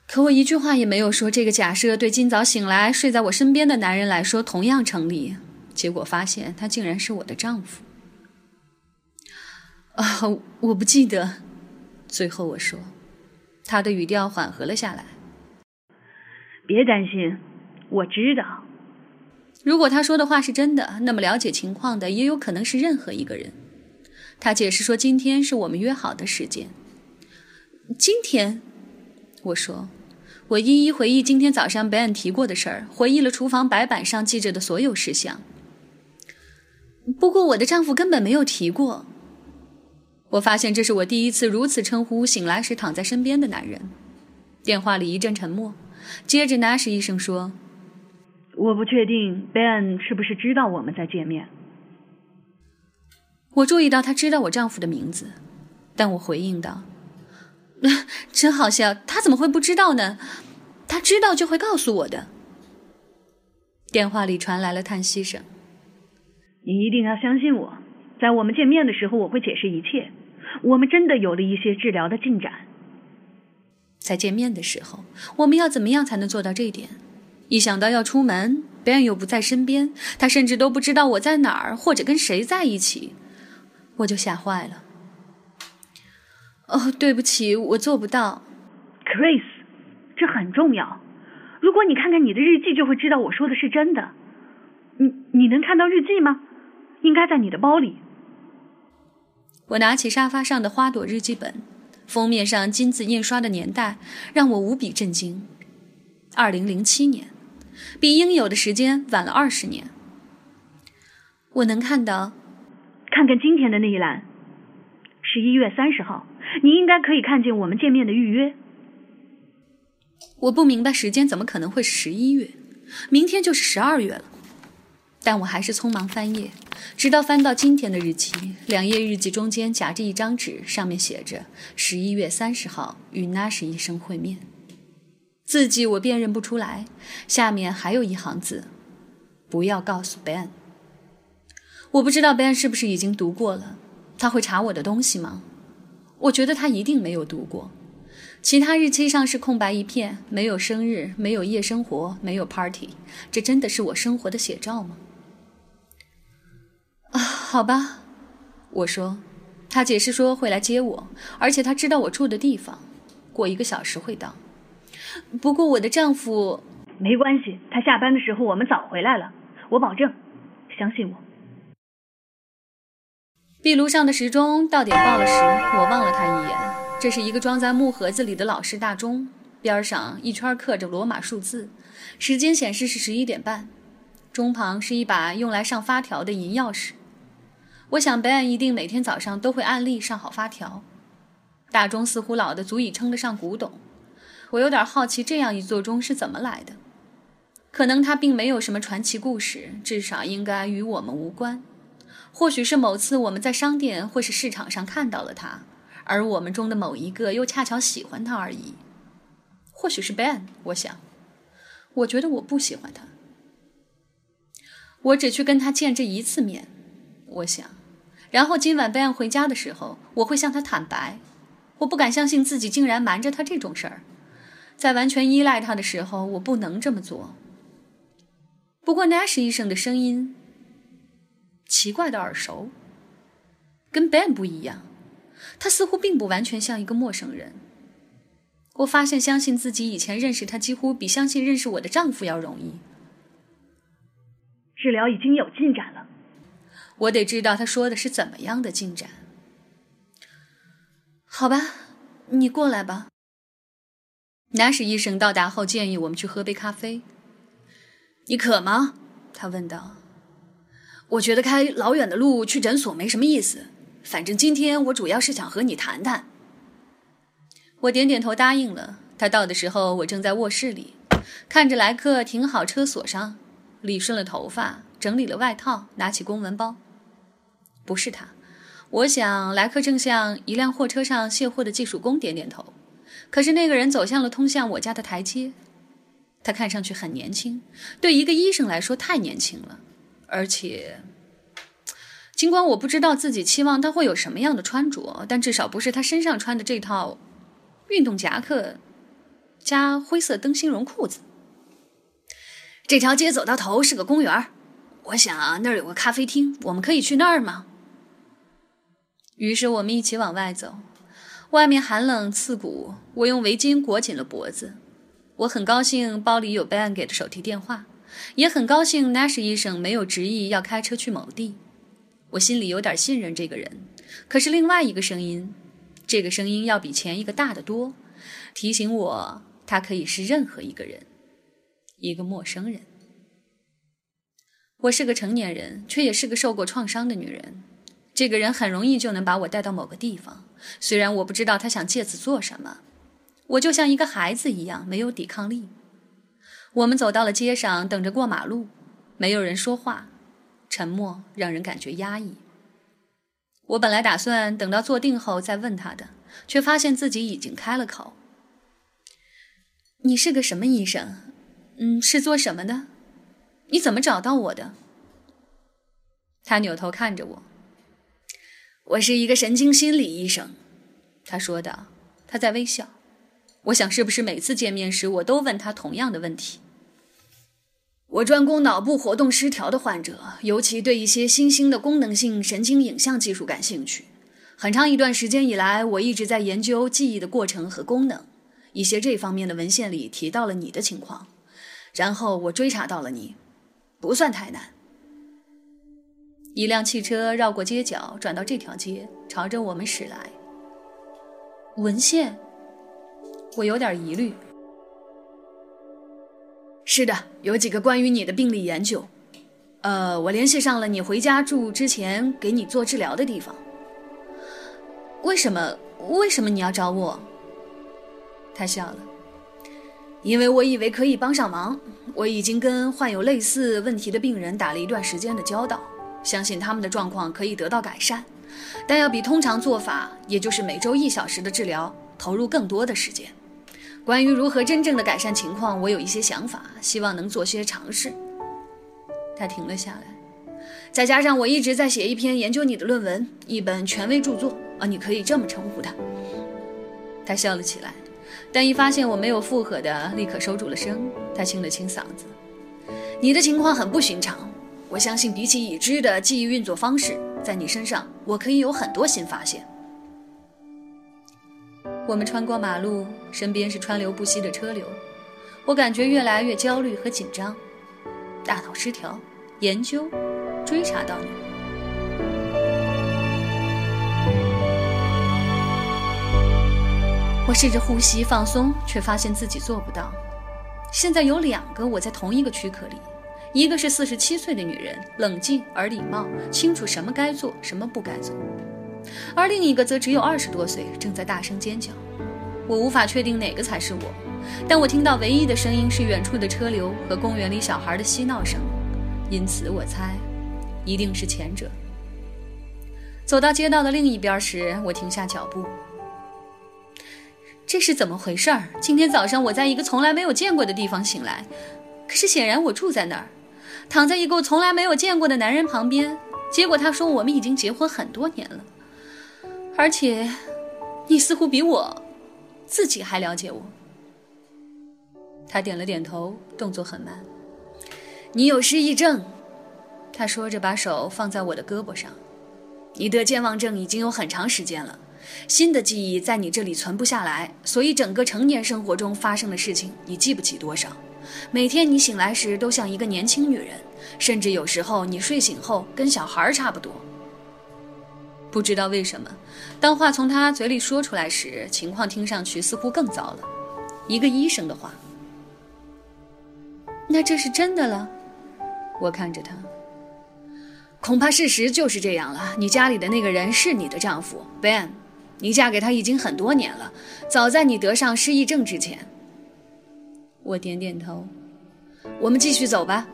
可我一句话也没有说。这个假设对今早醒来睡在我身边的男人来说同样成立。结果发现他竟然是我的丈夫。啊，我不记得。最后我说，他的语调缓和了下来。别担心，我知道。如果他说的话是真的，那么了解情况的也有可能是任何一个人。他解释说，今天是我们约好的时间。今天，我说，我一一回忆今天早上 Ben 提过的事儿，回忆了厨房白板上记着的所有事项。不过，我的丈夫根本没有提过。我发现这是我第一次如此称呼醒来时躺在身边的男人。电话里一阵沉默，接着 Nash 医生说：“我不确定 Ben 是不是知道我们在见面。”我注意到他知道我丈夫的名字，但我回应道：“真好笑，他怎么会不知道呢？他知道就会告诉我的。”电话里传来了叹息声：“你一定要相信我，在我们见面的时候，我会解释一切。我们真的有了一些治疗的进展。在见面的时候，我们要怎么样才能做到这一点？一想到要出门，Ben 又不在身边，他甚至都不知道我在哪儿或者跟谁在一起。”我就吓坏了。哦，对不起，我做不到，Chris，这很重要。如果你看看你的日记，就会知道我说的是真的。你你能看到日记吗？应该在你的包里。我拿起沙发上的花朵日记本，封面上金字印刷的年代让我无比震惊。二零零七年，比应有的时间晚了二十年。我能看到。看看今天的那一栏，十一月三十号，你应该可以看见我们见面的预约。我不明白时间怎么可能会是十一月，明天就是十二月了。但我还是匆忙翻页，直到翻到今天的日期。两页日记中间夹着一张纸，上面写着十一月三十号与 Nash 医生会面。字迹我辨认不出来，下面还有一行字：不要告诉 Ben。我不知道 Ben 是不是已经读过了，他会查我的东西吗？我觉得他一定没有读过。其他日期上是空白一片，没有生日，没有夜生活，没有 party。这真的是我生活的写照吗？啊，好吧，我说。他解释说会来接我，而且他知道我住的地方，过一个小时会到。不过我的丈夫没关系，他下班的时候我们早回来了，我保证，相信我。壁炉上的时钟到点报了时，我望了他一眼。这是一个装在木盒子里的老式大钟，边上一圈刻着罗马数字，时间显示是十一点半。钟旁是一把用来上发条的银钥匙。我想 Ben 一定每天早上都会按例上好发条。大钟似乎老得足以称得上古董。我有点好奇这样一座钟是怎么来的。可能它并没有什么传奇故事，至少应该与我们无关。或许是某次我们在商店或是市场上看到了它，而我们中的某一个又恰巧喜欢它而已。或许是 Ben，我想。我觉得我不喜欢他。我只去跟他见这一次面，我想。然后今晚 Ben 回家的时候，我会向他坦白。我不敢相信自己竟然瞒着他这种事儿。在完全依赖他的时候，我不能这么做。不过 Nash 医生的声音。奇怪的耳熟，跟 Ben 不一样，他似乎并不完全像一个陌生人。我发现相信自己以前认识他，几乎比相信认识我的丈夫要容易。治疗已经有进展了，我得知道他说的是怎么样的进展。好吧，你过来吧。拿什医生到达后建议我们去喝杯咖啡。你渴吗？他问道。我觉得开老远的路去诊所没什么意思，反正今天我主要是想和你谈谈。我点点头答应了。他到的时候，我正在卧室里，看着莱克停好车锁上，理顺了头发，整理了外套，拿起公文包。不是他，我想莱克正向一辆货车上卸货的技术工点点头。可是那个人走向了通向我家的台阶。他看上去很年轻，对一个医生来说太年轻了。而且，尽管我不知道自己期望他会有什么样的穿着，但至少不是他身上穿的这套运动夹克加灰色灯芯绒裤子。这条街走到头是个公园，我想那儿有个咖啡厅，我们可以去那儿吗？于是我们一起往外走。外面寒冷刺骨，我用围巾裹紧了脖子。我很高兴包里有 Ben 给的手提电话，也很高兴 Nash 医生没有执意要开车去某地。我心里有点信任这个人。可是另外一个声音，这个声音要比前一个大得多，提醒我他可以是任何一个人，一个陌生人。我是个成年人，却也是个受过创伤的女人。这个人很容易就能把我带到某个地方，虽然我不知道他想借此做什么。我就像一个孩子一样，没有抵抗力。我们走到了街上，等着过马路，没有人说话，沉默让人感觉压抑。我本来打算等到坐定后再问他的，却发现自己已经开了口：“你是个什么医生？嗯，是做什么的？你怎么找到我的？”他扭头看着我。我是一个神经心理医生，他说道。他在微笑。我想，是不是每次见面时我都问他同样的问题？我专攻脑部活动失调的患者，尤其对一些新兴的功能性神经影像技术感兴趣。很长一段时间以来，我一直在研究记忆的过程和功能。一些这方面的文献里提到了你的情况，然后我追查到了你，不算太难。一辆汽车绕过街角，转到这条街，朝着我们驶来。文献，我有点疑虑。是的，有几个关于你的病例研究。呃，我联系上了你回家住之前给你做治疗的地方。为什么？为什么你要找我？他笑了。因为我以为可以帮上忙。我已经跟患有类似问题的病人打了一段时间的交道。相信他们的状况可以得到改善，但要比通常做法，也就是每周一小时的治疗，投入更多的时间。关于如何真正的改善情况，我有一些想法，希望能做些尝试。他停了下来，再加上我一直在写一篇研究你的论文，一本权威著作啊，你可以这么称呼它。他笑了起来，但一发现我没有附和的，立刻收住了声。他清了清嗓子：“你的情况很不寻常。”我相信，比起已知的记忆运作方式，在你身上我可以有很多新发现。我们穿过马路，身边是川流不息的车流，我感觉越来越焦虑和紧张。大脑失调，研究，追查到你。我试着呼吸放松，却发现自己做不到。现在有两个我在同一个躯壳里。一个是四十七岁的女人，冷静而礼貌，清楚什么该做，什么不该做；而另一个则只有二十多岁，正在大声尖叫。我无法确定哪个才是我，但我听到唯一的声音是远处的车流和公园里小孩的嬉闹声，因此我猜，一定是前者。走到街道的另一边时，我停下脚步。这是怎么回事儿？今天早上我在一个从来没有见过的地方醒来，可是显然我住在那儿。躺在一个从来没有见过的男人旁边，结果他说我们已经结婚很多年了，而且，你似乎比我自己还了解我。他点了点头，动作很慢。你有失忆症，他说着把手放在我的胳膊上。你得健忘症已经有很长时间了，新的记忆在你这里存不下来，所以整个成年生活中发生的事情你记不起多少。每天你醒来时都像一个年轻女人，甚至有时候你睡醒后跟小孩差不多。不知道为什么，当话从他嘴里说出来时，情况听上去似乎更糟了。一个医生的话，那这是真的了。我看着他，恐怕事实就是这样了。你家里的那个人是你的丈夫 Ben，你嫁给他已经很多年了，早在你得上失忆症之前。我点点头，我们继续走吧。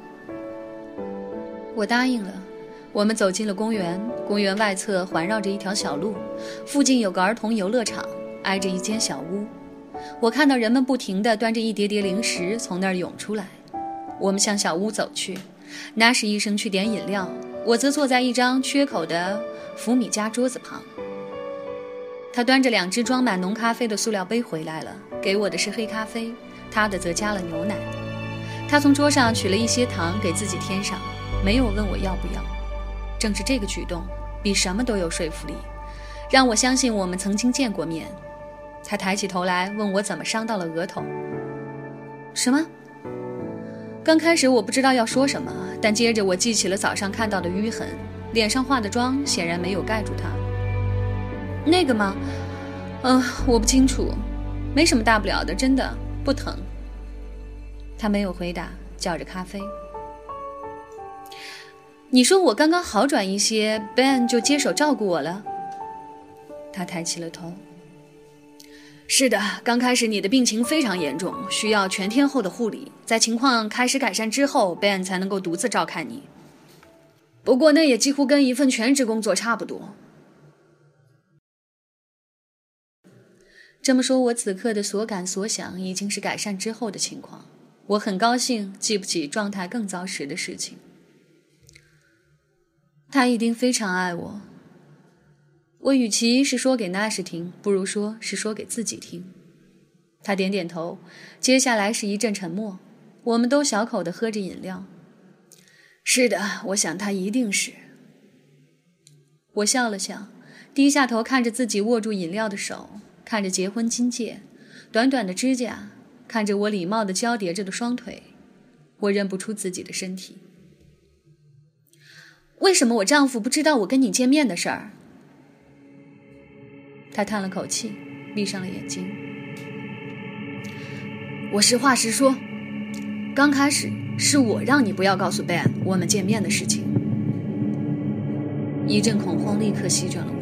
我答应了。我们走进了公园，公园外侧环绕着一条小路，附近有个儿童游乐场，挨着一间小屋。我看到人们不停地端着一叠叠零食从那儿涌出来。我们向小屋走去，那什医生去点饮料，我则坐在一张缺口的福米家桌子旁。他端着两只装满浓咖啡的塑料杯回来了，给我的是黑咖啡，他的则加了牛奶。他从桌上取了一些糖给自己添上，没有问我要不要。正是这个举动，比什么都有说服力，让我相信我们曾经见过面。他抬起头来问我怎么伤到了额头。什么？刚开始我不知道要说什么，但接着我记起了早上看到的淤痕，脸上化的妆显然没有盖住它。那个吗？嗯，我不清楚，没什么大不了的，真的不疼。他没有回答，叫着咖啡。你说我刚刚好转一些，Ben 就接手照顾我了。他抬起了头。是的，刚开始你的病情非常严重，需要全天候的护理。在情况开始改善之后，Ben 才能够独自照看你。不过那也几乎跟一份全职工作差不多。这么说，我此刻的所感所想已经是改善之后的情况。我很高兴，记不起状态更糟时的事情。他一定非常爱我。我与其是说给纳什听，不如说是说给自己听。他点点头。接下来是一阵沉默，我们都小口的喝着饮料。是的，我想他一定是。我笑了笑，低下头看着自己握住饮料的手。看着结婚金戒，短短的指甲，看着我礼貌的交叠着的双腿，我认不出自己的身体。为什么我丈夫不知道我跟你见面的事儿？他叹了口气，闭上了眼睛。我实话实说，刚开始是我让你不要告诉 Ben 我们见面的事情。一阵恐慌立刻席卷了。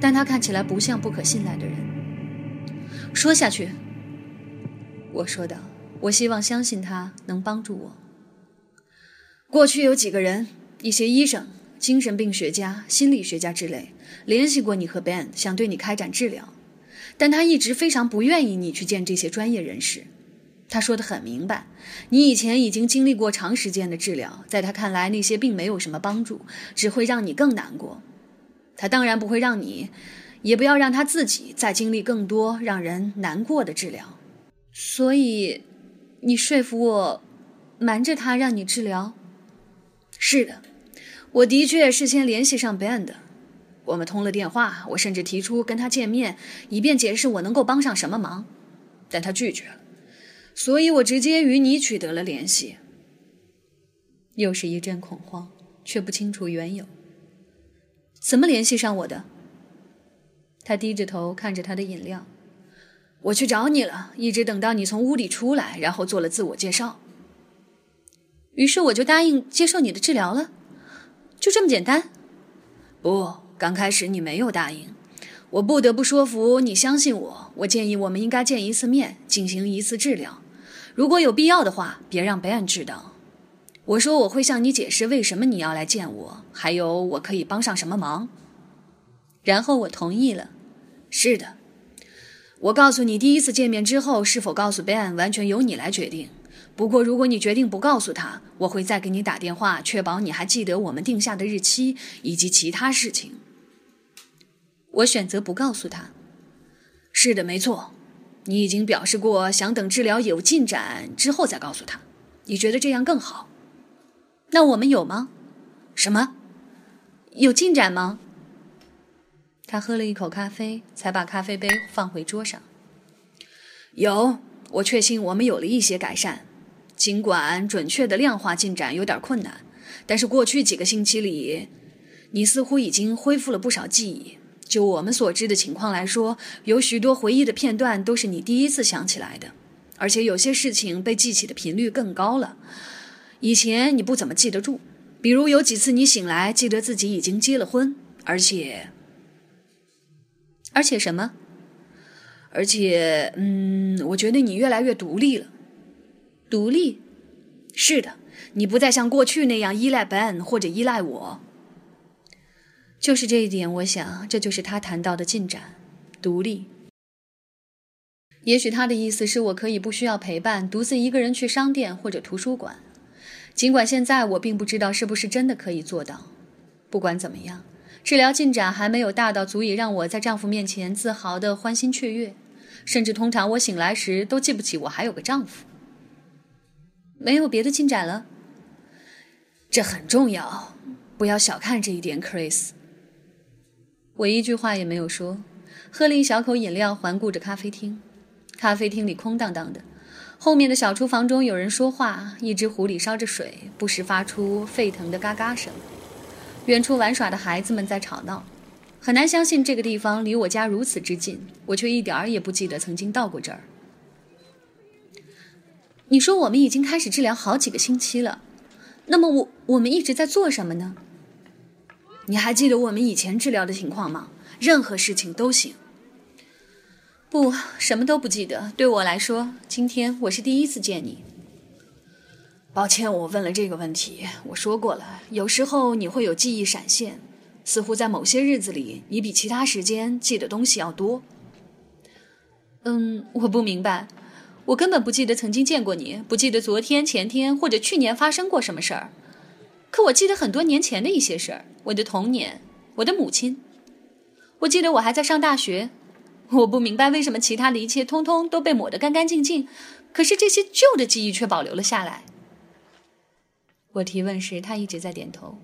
但他看起来不像不可信赖的人。说下去，我说道。我希望相信他能帮助我。过去有几个人，一些医生、精神病学家、心理学家之类，联系过你和 Ben，想对你开展治疗，但他一直非常不愿意你去见这些专业人士。他说的很明白，你以前已经经历过长时间的治疗，在他看来那些并没有什么帮助，只会让你更难过。他当然不会让你，也不要让他自己再经历更多让人难过的治疗。所以，你说服我，瞒着他让你治疗。是的，我的确事先联系上 Ben 的，我们通了电话，我甚至提出跟他见面，以便解释我能够帮上什么忙，但他拒绝了。所以我直接与你取得了联系。又是一阵恐慌，却不清楚缘由。怎么联系上我的？他低着头看着他的饮料。我去找你了，一直等到你从屋里出来，然后做了自我介绍。于是我就答应接受你的治疗了，就这么简单。不，刚开始你没有答应，我不得不说服你相信我。我建议我们应该见一次面，进行一次治疗。如果有必要的话，别让贝恩知道。我说我会向你解释为什么你要来见我，还有我可以帮上什么忙。然后我同意了。是的，我告诉你，第一次见面之后是否告诉 Ben 完全由你来决定。不过如果你决定不告诉他，我会再给你打电话，确保你还记得我们定下的日期以及其他事情。我选择不告诉他。是的，没错。你已经表示过想等治疗有进展之后再告诉他。你觉得这样更好？那我们有吗？什么？有进展吗？他喝了一口咖啡，才把咖啡杯放回桌上。有，我确信我们有了一些改善，尽管准确的量化进展有点困难。但是过去几个星期里，你似乎已经恢复了不少记忆。就我们所知的情况来说，有许多回忆的片段都是你第一次想起来的，而且有些事情被记起的频率更高了。以前你不怎么记得住，比如有几次你醒来记得自己已经结了婚，而且，而且什么？而且，嗯，我觉得你越来越独立了。独立？是的，你不再像过去那样依赖 Ben 或者依赖我。就是这一点，我想这就是他谈到的进展，独立。也许他的意思是我可以不需要陪伴，独自一个人去商店或者图书馆。尽管现在我并不知道是不是真的可以做到。不管怎么样，治疗进展还没有大到足以让我在丈夫面前自豪的欢欣雀跃，甚至通常我醒来时都记不起我还有个丈夫。没有别的进展了。这很重要，不要小看这一点，Chris。我一句话也没有说，喝了一小口饮料，环顾着咖啡厅。咖啡厅里空荡荡的，后面的小厨房中有人说话，一只壶里烧着水，不时发出沸腾的嘎嘎声。远处玩耍的孩子们在吵闹，很难相信这个地方离我家如此之近，我却一点儿也不记得曾经到过这儿。你说我们已经开始治疗好几个星期了，那么我我们一直在做什么呢？你还记得我们以前治疗的情况吗？任何事情都行。不，什么都不记得。对我来说，今天我是第一次见你。抱歉，我问了这个问题。我说过了，有时候你会有记忆闪现，似乎在某些日子里，你比其他时间记得东西要多。嗯，我不明白，我根本不记得曾经见过你，不记得昨天、前天或者去年发生过什么事儿。可我记得很多年前的一些事儿，我的童年，我的母亲。我记得我还在上大学。我不明白为什么其他的一切通通都被抹得干干净净，可是这些旧的记忆却保留了下来。我提问时，他一直在点头。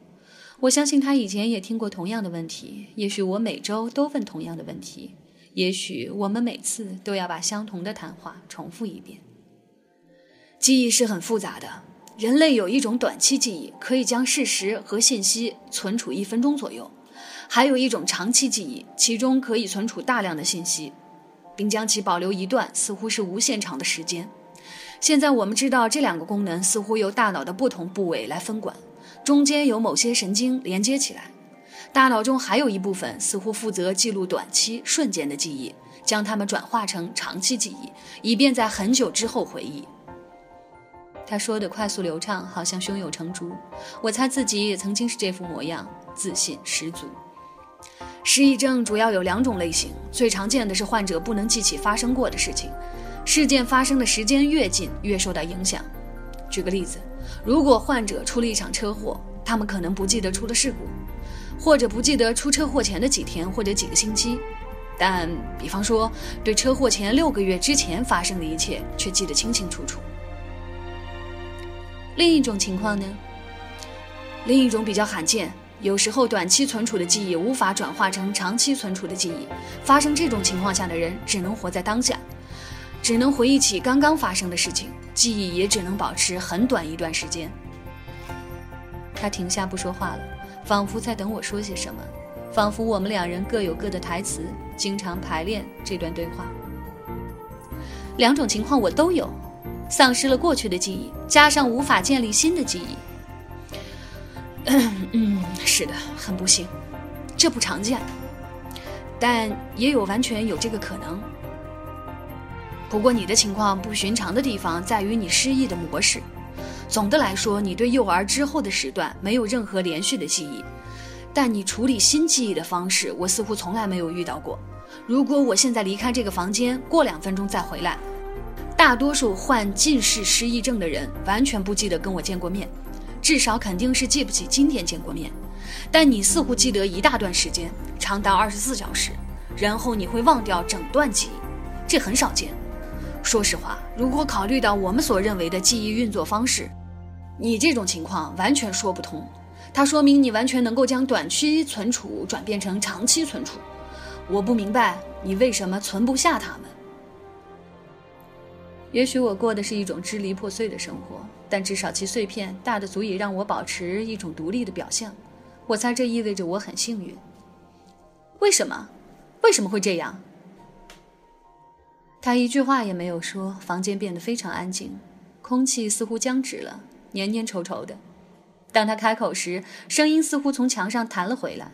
我相信他以前也听过同样的问题。也许我每周都问同样的问题，也许我们每次都要把相同的谈话重复一遍。记忆是很复杂的。人类有一种短期记忆，可以将事实和信息存储一分钟左右。还有一种长期记忆，其中可以存储大量的信息，并将其保留一段似乎是无限长的时间。现在我们知道，这两个功能似乎由大脑的不同部位来分管，中间有某些神经连接起来。大脑中还有一部分似乎负责记录短期、瞬间的记忆，将它们转化成长期记忆，以便在很久之后回忆。他说的快速流畅，好像胸有成竹。我猜自己也曾经是这副模样，自信十足。失忆症主要有两种类型，最常见的是患者不能记起发生过的事情，事件发生的时间越近越受到影响。举个例子，如果患者出了一场车祸，他们可能不记得出了事故，或者不记得出车祸前的几天或者几个星期，但比方说对车祸前六个月之前发生的一切却记得清清楚楚。另一种情况呢？另一种比较罕见。有时候，短期存储的记忆无法转化成长期存储的记忆。发生这种情况下的人，只能活在当下，只能回忆起刚刚发生的事情，记忆也只能保持很短一段时间。他停下不说话了，仿佛在等我说些什么，仿佛我们两人各有各的台词，经常排练这段对话。两种情况我都有：丧失了过去的记忆，加上无法建立新的记忆。嗯，是的，很不幸，这不常见，但也有完全有这个可能。不过你的情况不寻常的地方在于你失忆的模式。总的来说，你对幼儿之后的时段没有任何连续的记忆，但你处理新记忆的方式，我似乎从来没有遇到过。如果我现在离开这个房间，过两分钟再回来，大多数患近视失忆症的人完全不记得跟我见过面。至少肯定是记不起今天见过面，但你似乎记得一大段时间，长达二十四小时，然后你会忘掉整段记忆，这很少见。说实话，如果考虑到我们所认为的记忆运作方式，你这种情况完全说不通。它说明你完全能够将短期存储转变成长期存储。我不明白你为什么存不下它们。也许我过的是一种支离破碎的生活，但至少其碎片大的足以让我保持一种独立的表象。我猜这意味着我很幸运。为什么？为什么会这样？他一句话也没有说，房间变得非常安静，空气似乎僵直了，黏黏稠稠的。当他开口时，声音似乎从墙上弹了回来。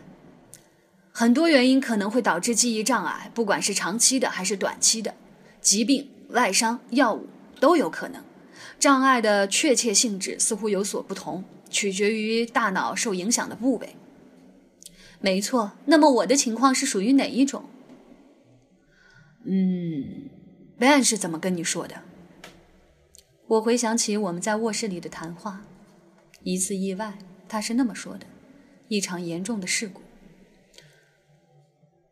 很多原因可能会导致记忆障碍，不管是长期的还是短期的，疾病。外伤、药物都有可能，障碍的确切性质似乎有所不同，取决于大脑受影响的部位。没错，那么我的情况是属于哪一种？嗯，Ben 是怎么跟你说的？我回想起我们在卧室里的谈话，一次意外，他是那么说的，一场严重的事故。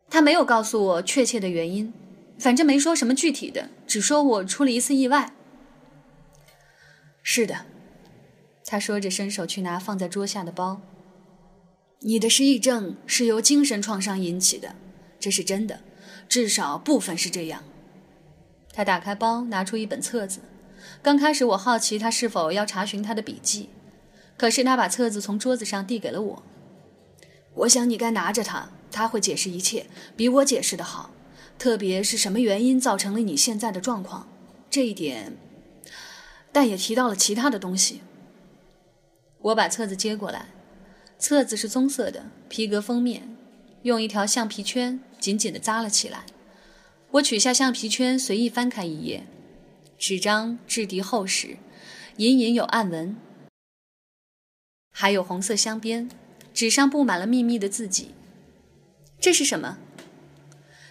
他没有告诉我确切的原因，反正没说什么具体的，只说我出了一次意外。是的，他说着伸手去拿放在桌下的包。你的失忆症是由精神创伤引起的，这是真的，至少部分是这样。他打开包，拿出一本册子。刚开始我好奇他是否要查询他的笔记，可是他把册子从桌子上递给了我。我想你该拿着它，他会解释一切，比我解释的好。特别是什么原因造成了你现在的状况，这一点，但也提到了其他的东西。我把册子接过来，册子是棕色的，皮革封面，用一条橡皮圈紧紧地扎了起来。我取下橡皮圈，随意翻开一页。纸张质地厚实，隐隐有暗纹，还有红色镶边，纸上布满了密密的字迹。这是什么？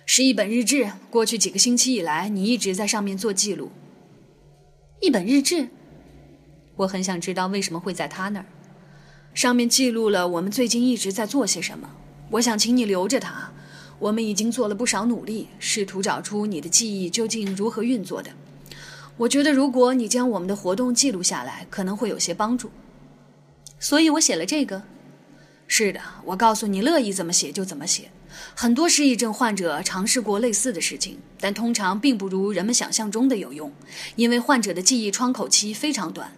是一本日志。过去几个星期以来，你一直在上面做记录。一本日志，我很想知道为什么会在他那儿。上面记录了我们最近一直在做些什么。我想请你留着它。我们已经做了不少努力，试图找出你的记忆究竟如何运作的。我觉得，如果你将我们的活动记录下来，可能会有些帮助。所以我写了这个。是的，我告诉你，乐意怎么写就怎么写。很多失忆症患者尝试过类似的事情，但通常并不如人们想象中的有用，因为患者的记忆窗口期非常短。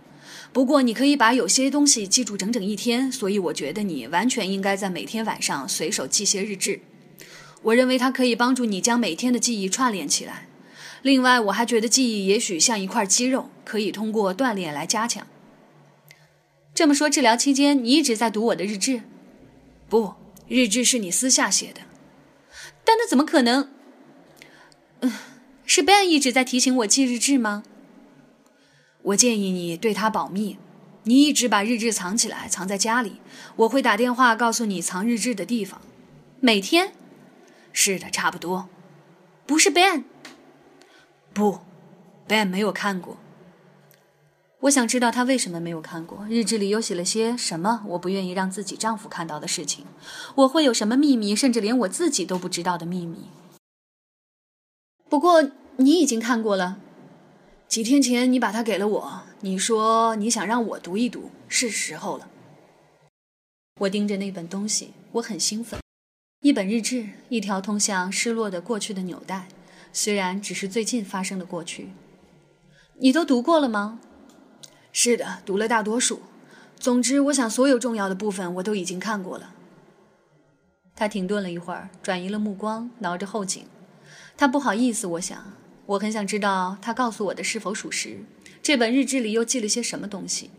不过，你可以把有些东西记住整整一天，所以我觉得你完全应该在每天晚上随手记些日志。我认为它可以帮助你将每天的记忆串联起来。另外，我还觉得记忆也许像一块肌肉，可以通过锻炼来加强。这么说，治疗期间你一直在读我的日志？不，日志是你私下写的。但那怎么可能？嗯，是 Ben 一直在提醒我记日志吗？我建议你对他保密。你一直把日志藏起来，藏在家里。我会打电话告诉你藏日志的地方。每天？是的，差不多。不是 Ben。不，Ben 没有看过。我想知道他为什么没有看过日志里又写了些什么我不愿意让自己丈夫看到的事情。我会有什么秘密，甚至连我自己都不知道的秘密。不过你已经看过了，几天前你把它给了我。你说你想让我读一读，是时候了。我盯着那本东西，我很兴奋。一本日志，一条通向失落的过去的纽带。虽然只是最近发生的过去，你都读过了吗？是的，读了大多数。总之，我想所有重要的部分我都已经看过了。他停顿了一会儿，转移了目光，挠着后颈。他不好意思，我想，我很想知道他告诉我的是否属实。这本日志里又记了些什么东西？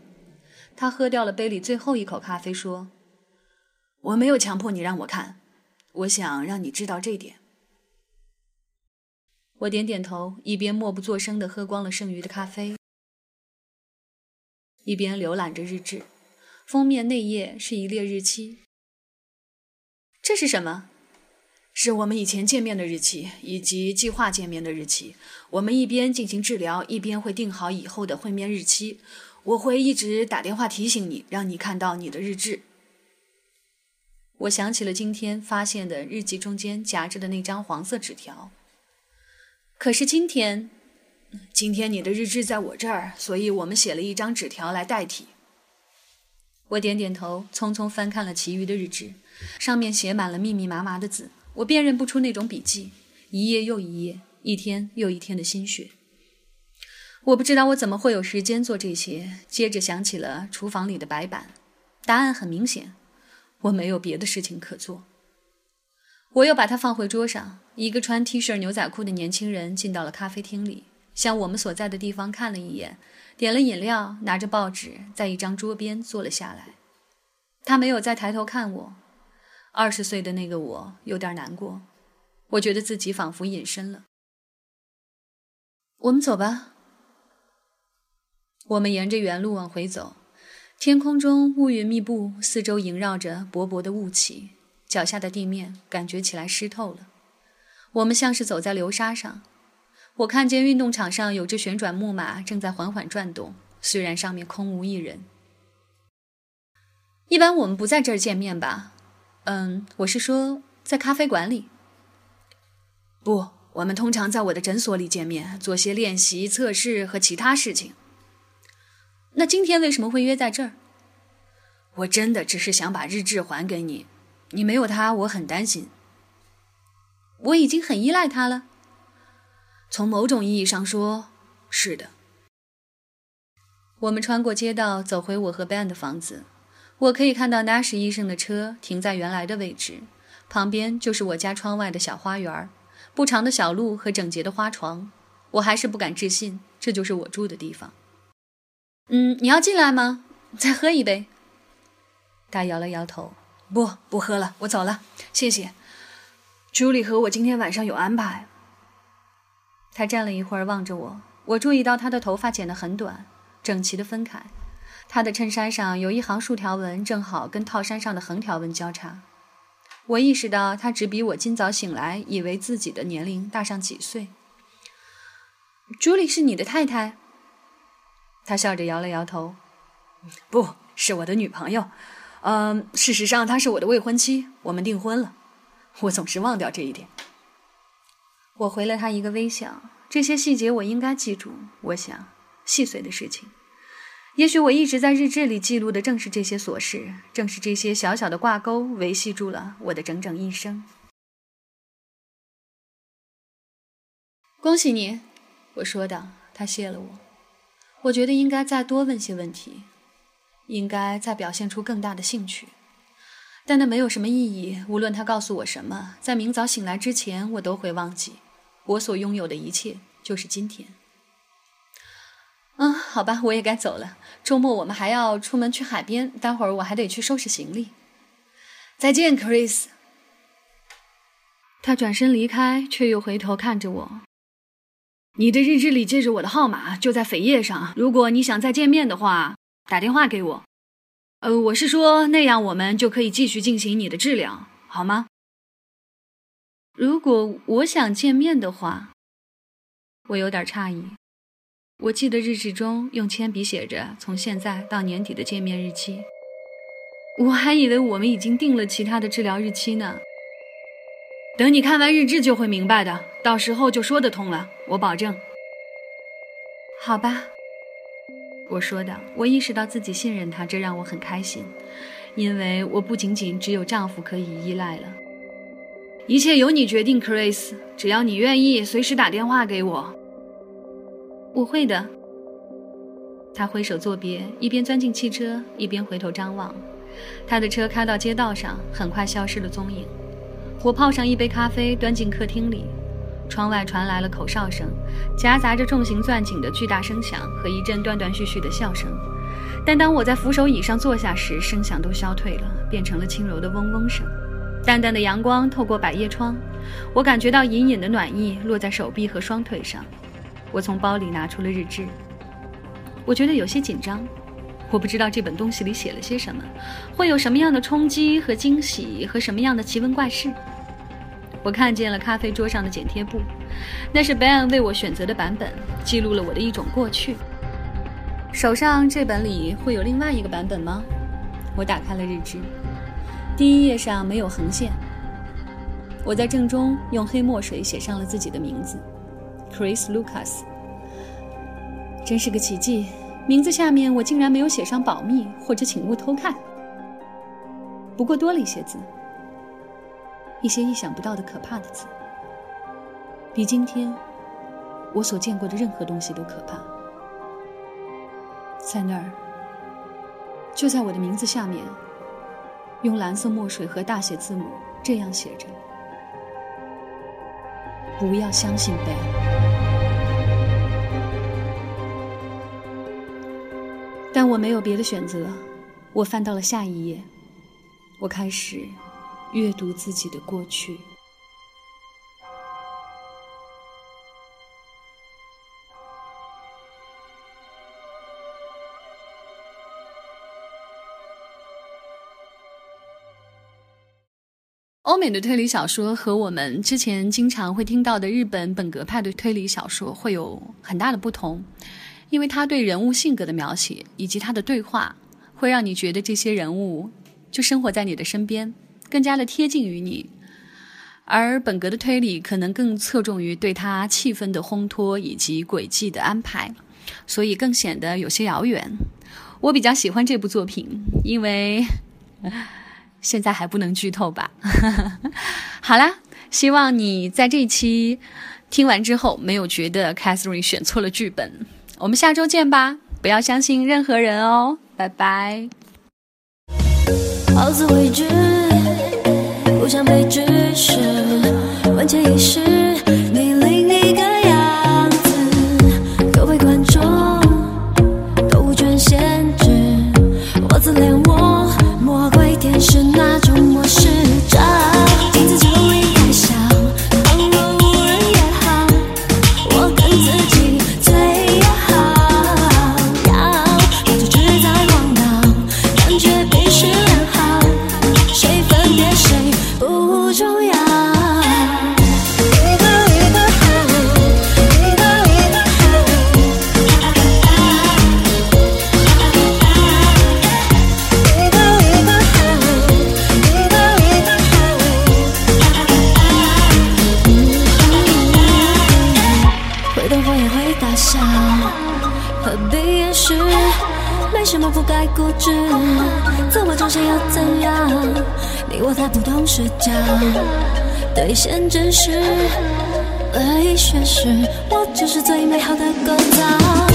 他喝掉了杯里最后一口咖啡，说：“我没有强迫你让我看，我想让你知道这点。”我点点头，一边默不作声地喝光了剩余的咖啡，一边浏览着日志。封面内页是一列日期。这是什么？是我们以前见面的日期，以及计划见面的日期。我们一边进行治疗，一边会定好以后的会面日期。我会一直打电话提醒你，让你看到你的日志。我想起了今天发现的日记中间夹着的那张黄色纸条。可是今天，今天你的日志在我这儿，所以我们写了一张纸条来代替。我点点头，匆匆翻看了其余的日志，上面写满了密密麻麻的字，我辨认不出那种笔记，一页又一页，一天又一天的心血。我不知道我怎么会有时间做这些。接着想起了厨房里的白板，答案很明显，我没有别的事情可做。我又把它放回桌上。一个穿 T 恤牛仔裤的年轻人进到了咖啡厅里，向我们所在的地方看了一眼，点了饮料，拿着报纸在一张桌边坐了下来。他没有再抬头看我。二十岁的那个我有点难过，我觉得自己仿佛隐身了。我们走吧。我们沿着原路往回走，天空中乌云密布，四周萦绕着薄薄的雾气。脚下的地面感觉起来湿透了，我们像是走在流沙上。我看见运动场上有只旋转木马正在缓缓转动，虽然上面空无一人。一般我们不在这儿见面吧？嗯，我是说在咖啡馆里。不，我们通常在我的诊所里见面，做些练习、测试和其他事情。那今天为什么会约在这儿？我真的只是想把日志还给你，你没有它，我很担心。我已经很依赖它了。从某种意义上说，是的。我们穿过街道，走回我和 Ben 的房子。我可以看到 Nash 医生的车停在原来的位置，旁边就是我家窗外的小花园，不长的小路和整洁的花床。我还是不敢置信，这就是我住的地方。嗯，你要进来吗？再喝一杯。他摇了摇头，不，不喝了，我走了，谢谢。朱莉和我今天晚上有安排。他站了一会儿，望着我。我注意到他的头发剪得很短，整齐的分开。他的衬衫上有一行竖条纹，正好跟套衫上的横条纹交叉。我意识到他只比我今早醒来以为自己的年龄大上几岁。朱莉是你的太太？他笑着摇了摇头。不是我的女朋友。嗯，事实上，她是我的未婚妻。我们订婚了。我总是忘掉这一点。我回了他一个微笑。这些细节我应该记住。我想，细碎的事情。也许我一直在日志里记录的正是这些琐事，正是这些小小的挂钩维系住了我的整整一生。恭喜你，我说道。他谢了我。我觉得应该再多问些问题。应该再表现出更大的兴趣，但那没有什么意义。无论他告诉我什么，在明早醒来之前，我都会忘记。我所拥有的一切就是今天。嗯，好吧，我也该走了。周末我们还要出门去海边，待会儿我还得去收拾行李。再见，Chris。他转身离开，却又回头看着我。你的日志里记着我的号码，就在扉页上。如果你想再见面的话。打电话给我，呃，我是说那样我们就可以继续进行你的治疗，好吗？如果我想见面的话，我有点诧异。我记得日志中用铅笔写着从现在到年底的见面日期，我还以为我们已经定了其他的治疗日期呢。等你看完日志就会明白的，到时候就说得通了，我保证。好吧。我说的，我意识到自己信任他，这让我很开心，因为我不仅仅只有丈夫可以依赖了。一切由你决定，Chris，只要你愿意，随时打电话给我。我会的。他挥手作别，一边钻进汽车，一边回头张望。他的车开到街道上，很快消失了踪影。我泡上一杯咖啡，端进客厅里。窗外传来了口哨声，夹杂着重型钻井的巨大声响和一阵断断续续的笑声。但当我在扶手椅上坐下时，声响都消退了，变成了轻柔的嗡嗡声。淡淡的阳光透过百叶窗，我感觉到隐隐的暖意落在手臂和双腿上。我从包里拿出了日志，我觉得有些紧张。我不知道这本东西里写了些什么，会有什么样的冲击和惊喜，和什么样的奇闻怪事。我看见了咖啡桌上的剪贴簿，那是 Ben 为我选择的版本，记录了我的一种过去。手上这本里会有另外一个版本吗？我打开了日志，第一页上没有横线。我在正中用黑墨水写上了自己的名字，Chris Lucas。真是个奇迹，名字下面我竟然没有写上保密或者请勿偷看。不过多了一些字。一些意想不到的可怕的字，比今天我所见过的任何东西都可怕。在那儿，就在我的名字下面，用蓝色墨水和大写字母这样写着：“不要相信贝。”但我没有别的选择，我翻到了下一页，我开始。阅读自己的过去。欧美的推理小说和我们之前经常会听到的日本本格派的推理小说会有很大的不同，因为他对人物性格的描写以及他的对话，会让你觉得这些人物就生活在你的身边，更加的贴近于你。而本格的推理可能更侧重于对他气氛的烘托以及轨迹的安排，所以更显得有些遥远。我比较喜欢这部作品，因为。现在还不能剧透吧？好啦，希望你在这一期听完之后没有觉得 Catherine 选错了剧本。我们下周见吧！不要相信任何人哦，拜拜。好自为之，不想被指示，万千一世，视角，兑现真实，唯一宣誓，我就是最美好的构造。